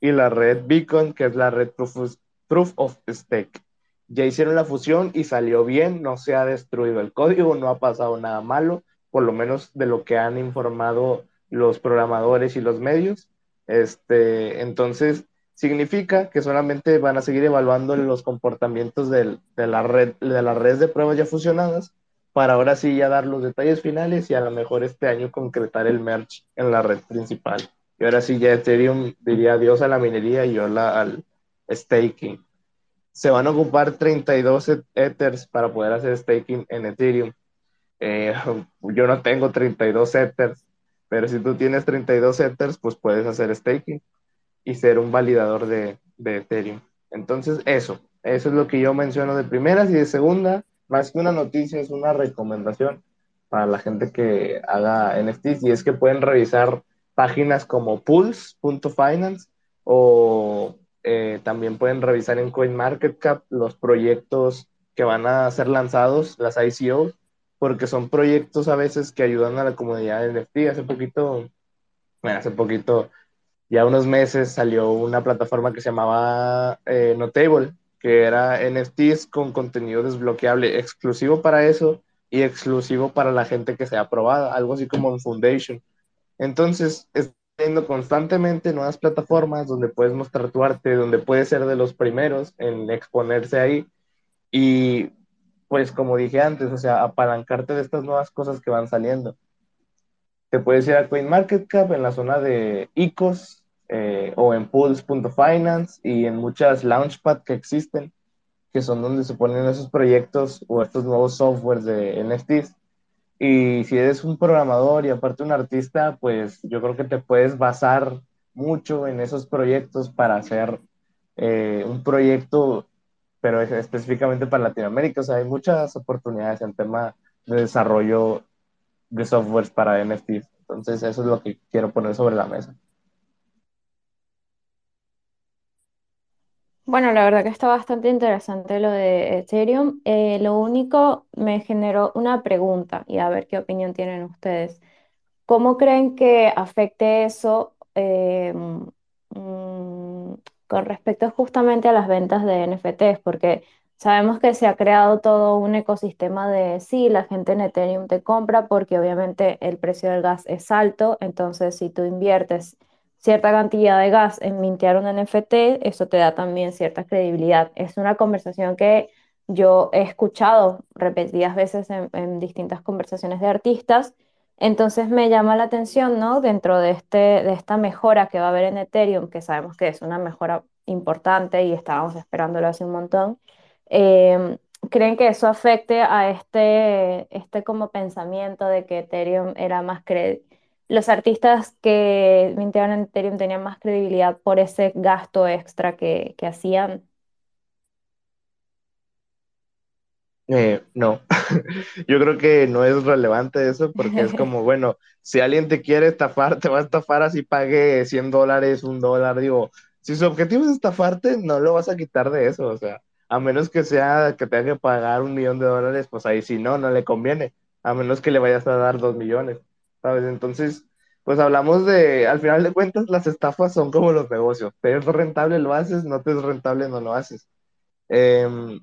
y la red Beacon, que es la red Proof of, Proof of Stake. Ya hicieron la fusión y salió bien, no se ha destruido el código, no ha pasado nada malo, por lo menos de lo que han informado los programadores y los medios. Este, entonces, significa que solamente van a seguir evaluando los comportamientos de, la red, de las redes de pruebas ya fusionadas para ahora sí ya dar los detalles finales y a lo mejor este año concretar el merge en la red principal. Y ahora sí ya Ethereum diría adiós a la minería y hola al staking. Se van a ocupar 32 Ethers para poder hacer staking en Ethereum. Eh, [laughs] yo no tengo 32 Ethers, pero si tú tienes 32 Ethers, pues puedes hacer staking y ser un validador de, de Ethereum. Entonces, eso, eso es lo que yo menciono de primeras y de segunda, más que una noticia, es una recomendación para la gente que haga NFTs y es que pueden revisar páginas como pulse.finance o eh, también pueden revisar en CoinMarketCap los proyectos que van a ser lanzados, las ICO, porque son proyectos a veces que ayudan a la comunidad de NFT. Hace poquito, bueno, hace poquito ya unos meses salió una plataforma que se llamaba eh, Notable, que era NFTs con contenido desbloqueable exclusivo para eso y exclusivo para la gente que sea aprobada, algo así como en Foundation. Entonces, viendo constantemente nuevas plataformas donde puedes mostrar tu arte, donde puedes ser de los primeros en exponerse ahí y pues como dije antes, o sea, apalancarte de estas nuevas cosas que van saliendo. Te puedes ir a CoinMarketCap en la zona de ICOs, eh, o en pools.finance y en muchas launchpad que existen, que son donde se ponen esos proyectos o estos nuevos softwares de NFTs. Y si eres un programador y aparte un artista, pues yo creo que te puedes basar mucho en esos proyectos para hacer eh, un proyecto, pero específicamente para Latinoamérica. O sea, hay muchas oportunidades en tema de desarrollo de softwares para NFTs. Entonces, eso es lo que quiero poner sobre la mesa. Bueno, la verdad que está bastante interesante lo de Ethereum. Eh, lo único me generó una pregunta y a ver qué opinión tienen ustedes. ¿Cómo creen que afecte eso eh, mm, con respecto justamente a las ventas de NFTs? Porque sabemos que se ha creado todo un ecosistema de sí, la gente en Ethereum te compra porque obviamente el precio del gas es alto, entonces si tú inviertes cierta cantidad de gas en mintear un NFT, eso te da también cierta credibilidad. Es una conversación que yo he escuchado repetidas veces en, distintas conversaciones de artistas Entonces me llama la atención, ¿no? Dentro de, este, de esta mejora que va a haber en Ethereum, que sabemos que es una mejora importante y estábamos esperándolo hace un montón, eh, ¿creen que eso afecte a este, este como pensamiento de que Ethereum era más credible? Los artistas que mintaban en Ethereum tenían más credibilidad por ese gasto extra que, que hacían. Eh, no, [laughs] yo creo que no es relevante eso porque es como, [laughs] bueno, si alguien te quiere estafar, te va a estafar así pague 100 dólares, un dólar, digo, si su objetivo es estafarte, no lo vas a quitar de eso, o sea, a menos que sea que tenga que pagar un millón de dólares, pues ahí sí no, no le conviene, a menos que le vayas a dar dos millones, ¿sabes? Entonces, pues hablamos de, al final de cuentas, las estafas son como los negocios, te es rentable, lo haces, no te es rentable, no lo haces. Em,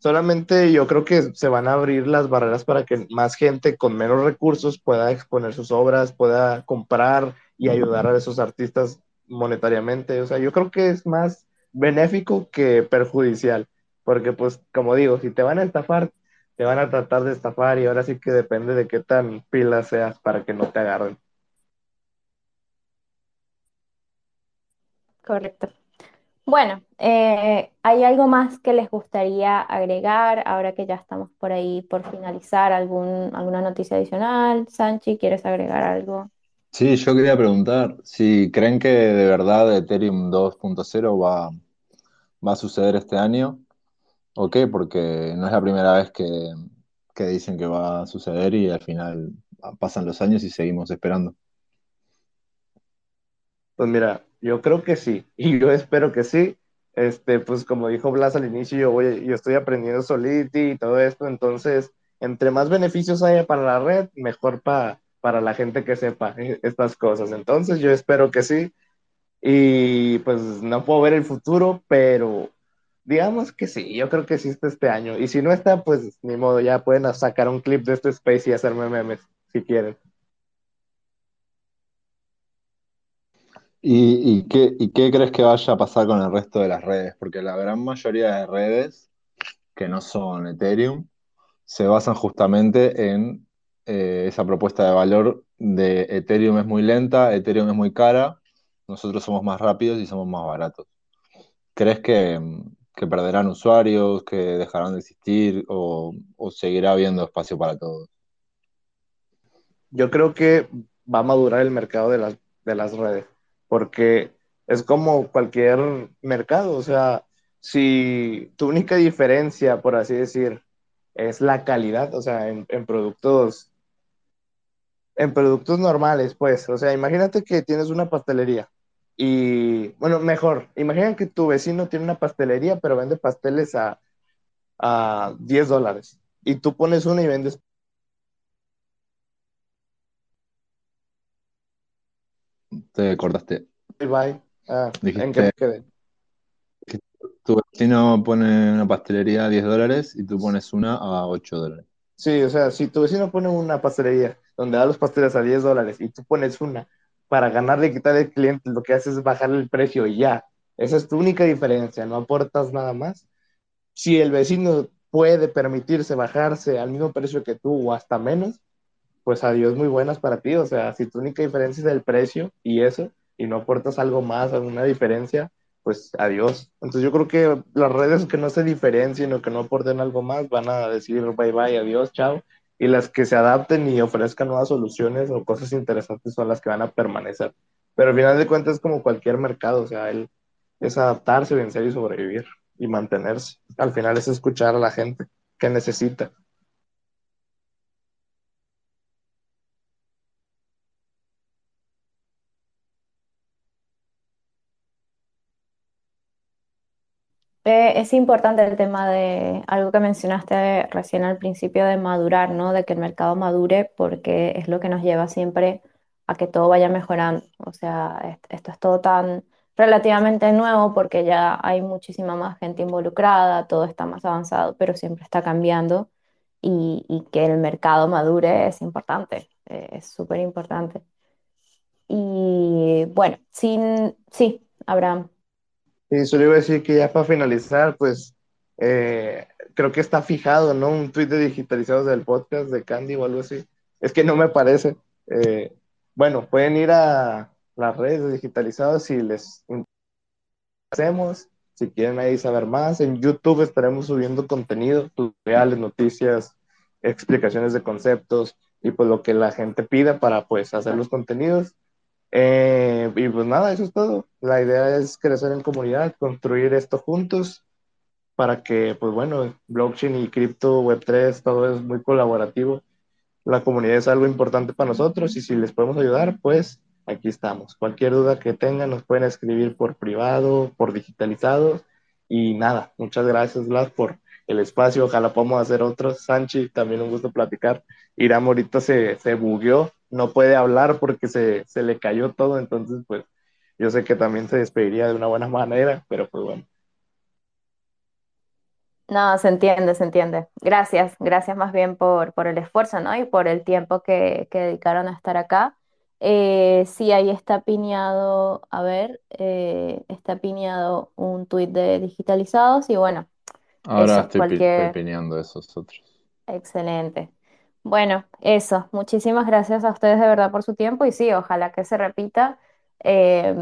Solamente yo creo que se van a abrir las barreras para que más gente con menos recursos pueda exponer sus obras, pueda comprar y ayudar a esos artistas monetariamente. O sea, yo creo que es más benéfico que perjudicial, porque pues como digo, si te van a estafar, te van a tratar de estafar y ahora sí que depende de qué tan pila seas para que no te agarren. Correcto. Bueno, eh, ¿hay algo más que les gustaría agregar ahora que ya estamos por ahí por finalizar? ¿Algún, alguna noticia adicional? Sanchi, ¿quieres agregar algo? Sí, yo quería preguntar si creen que de verdad Ethereum 2.0 va, va a suceder este año o qué, porque no es la primera vez que, que dicen que va a suceder y al final pasan los años y seguimos esperando. Pues mira, yo creo que sí, [laughs] y yo espero que sí. Este, pues como dijo Blas al inicio, yo voy, yo estoy aprendiendo Solidity y todo esto, entonces, entre más beneficios haya para la red, mejor pa- para la gente que sepa [laughs] estas cosas. Entonces, yo espero que sí. Y pues no puedo ver el futuro, pero digamos que sí, yo creo que sí está este año. Y si no está, pues ni modo, ya pueden sacar un clip de este space y hacerme memes si quieren. ¿Y, qué, y qué crees que vaya a pasar con el resto de las redes? Porque la gran mayoría de redes que no son Ethereum se basan justamente en eh, esa propuesta de valor de Ethereum es muy lenta, Ethereum es muy cara, nosotros somos más rápidos y somos más baratos. ¿Crees que, mm, que perderán usuarios, que dejarán de existir o, seguirá habiendo espacio para todos? Yo creo que va a madurar el mercado de las, de las redes, porque es como cualquier mercado, o sea, si tu única diferencia, por así decir, es la calidad, o sea, en, en productos, en productos normales, pues, o sea, imagínate que tienes una pastelería y, bueno, mejor, imagina que tu vecino tiene una pastelería, pero vende pasteles a, a 10 dólares y tú pones una y vendes Te cortaste. bye bye. Ah, ¿en qué me Dijiste quedé? que tu vecino pone una pastelería a 10 dólares y tú pones una a 8 dólares. Sí, o sea, si tu vecino pone una pastelería donde da los pasteles a 10 dólares y tú pones una para ganarle y quitarle al cliente, lo que haces es bajarle el precio y ya. Esa es tu única diferencia, no aportas nada más. Si el vecino puede permitirse bajarse al mismo precio que tú o hasta menos, pues adiós, muy buenas para ti. O sea, si tu única diferencia es el precio y eso, y no aportas algo más, alguna diferencia, pues adiós. Entonces yo creo que las redes que no se diferencien o que no aporten algo más van a decir bye bye, adiós, chao. Y las que se adapten y ofrezcan nuevas soluciones o cosas interesantes son las que van a permanecer. Pero al final de cuentas es como cualquier mercado, o sea, él es adaptarse, vencer y sobrevivir y mantenerse. Al final es escuchar a la gente que necesita. Eh, es importante el tema de algo que mencionaste recién al principio de madurar, ¿no? De que el mercado madure porque es lo que nos lleva siempre a que todo vaya mejorando. O sea, est- esto es todo tan relativamente nuevo porque ya hay muchísima más gente involucrada, todo está más avanzado, pero siempre está cambiando y, y que el mercado madure es importante, eh, es súper importante. Y bueno, sin, sí, Abraham. Y solo iba a decir que ya para finalizar, pues eh, creo que está fijado, ¿no? Un tweet de digitalizados del podcast de Candy o algo así. Es que no me parece, Eh, bueno, pueden ir a las redes de digitalizados si les hacemos. Si quieren ahí saber más, en YouTube estaremos subiendo contenido, tutoriales, noticias, explicaciones de conceptos y pues lo que la gente pida para pues hacer los contenidos. Eh, y pues nada, eso es todo. La idea es crecer en comunidad, construir esto juntos para que pues bueno, blockchain y cripto, web3, todo es muy colaborativo. La comunidad es algo importante para nosotros y si les podemos ayudar, pues aquí estamos. Cualquier duda que tengan nos pueden escribir por privado, por digitalizado. Y nada, muchas gracias, Blas, por el espacio. Ojalá podamos hacer otros. Sanchi, también un gusto platicar. Irán ahorita se, se bugueó, no puede hablar porque se, se le cayó todo. Entonces, pues yo sé que también se despediría de una buena [laughs] manera, pero pues bueno. No, se entiende, se entiende. Gracias, gracias más bien por, por el esfuerzo, ¿no? Y por el tiempo que, que dedicaron a estar acá. Eh, sí, ahí está piñado, a ver, eh, está piñado un tuit de digitalizados y bueno, Ahora eso, estoy, pi- estoy cualquier, pineando esos otros. excelente. Bueno, eso, muchísimas gracias a ustedes de verdad por su tiempo y sí, ojalá que se repita. Eh,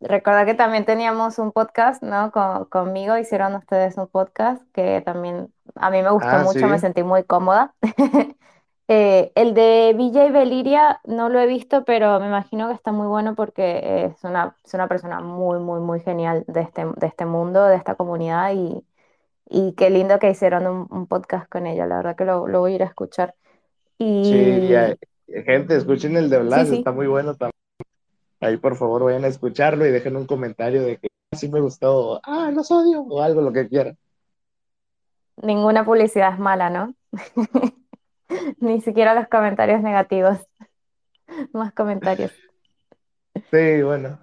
recuerda que también teníamos un podcast, ¿no? Con- conmigo hicieron ustedes un podcast que también a mí me gustó Ah, mucho, me sí, sentí muy cómoda. [laughs] Eh, el de Villa y Beliria no lo he visto, pero me imagino que está muy bueno porque es una, es una persona muy, muy, muy genial de este, de este mundo, de esta comunidad y, y qué lindo que hicieron un, un podcast con ella, la verdad que lo, lo voy a ir a escuchar. Sí, ya, Y gente, escuchen el de sí, Blas, sí, está muy bueno también. Ahí por favor vayan a escucharlo y dejen un comentario de que sí me gustó, ah, los odio, o algo, lo que quieran. ninguna publicidad es mala, ¿no? [laughs] Ni siquiera los comentarios negativos, [laughs] más comentarios. Sí, bueno,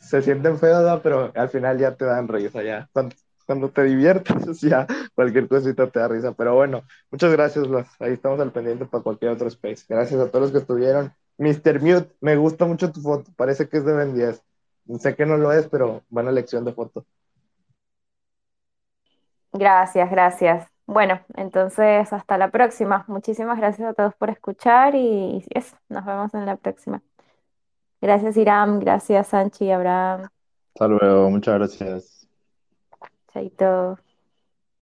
se sienten feos, ¿no? pero al final ya te dan risa, ya. Cuando, cuando te diviertes, [laughs] ya cualquier cosita te da risa. Pero bueno, muchas gracias, Blas. Ahí estamos al pendiente para cualquier otro space. Gracias a todos los que estuvieron. Mr. Mute, me gusta mucho tu foto, parece que es de Ben 10. Sé que no lo es, pero buena elección de foto. Gracias, gracias. Bueno, entonces hasta la próxima. Muchísimas gracias a todos por escuchar y eso, nos vemos en la próxima. Gracias, Iram, gracias, Sanchi, Abraham, Hasta luego, muchas gracias. later.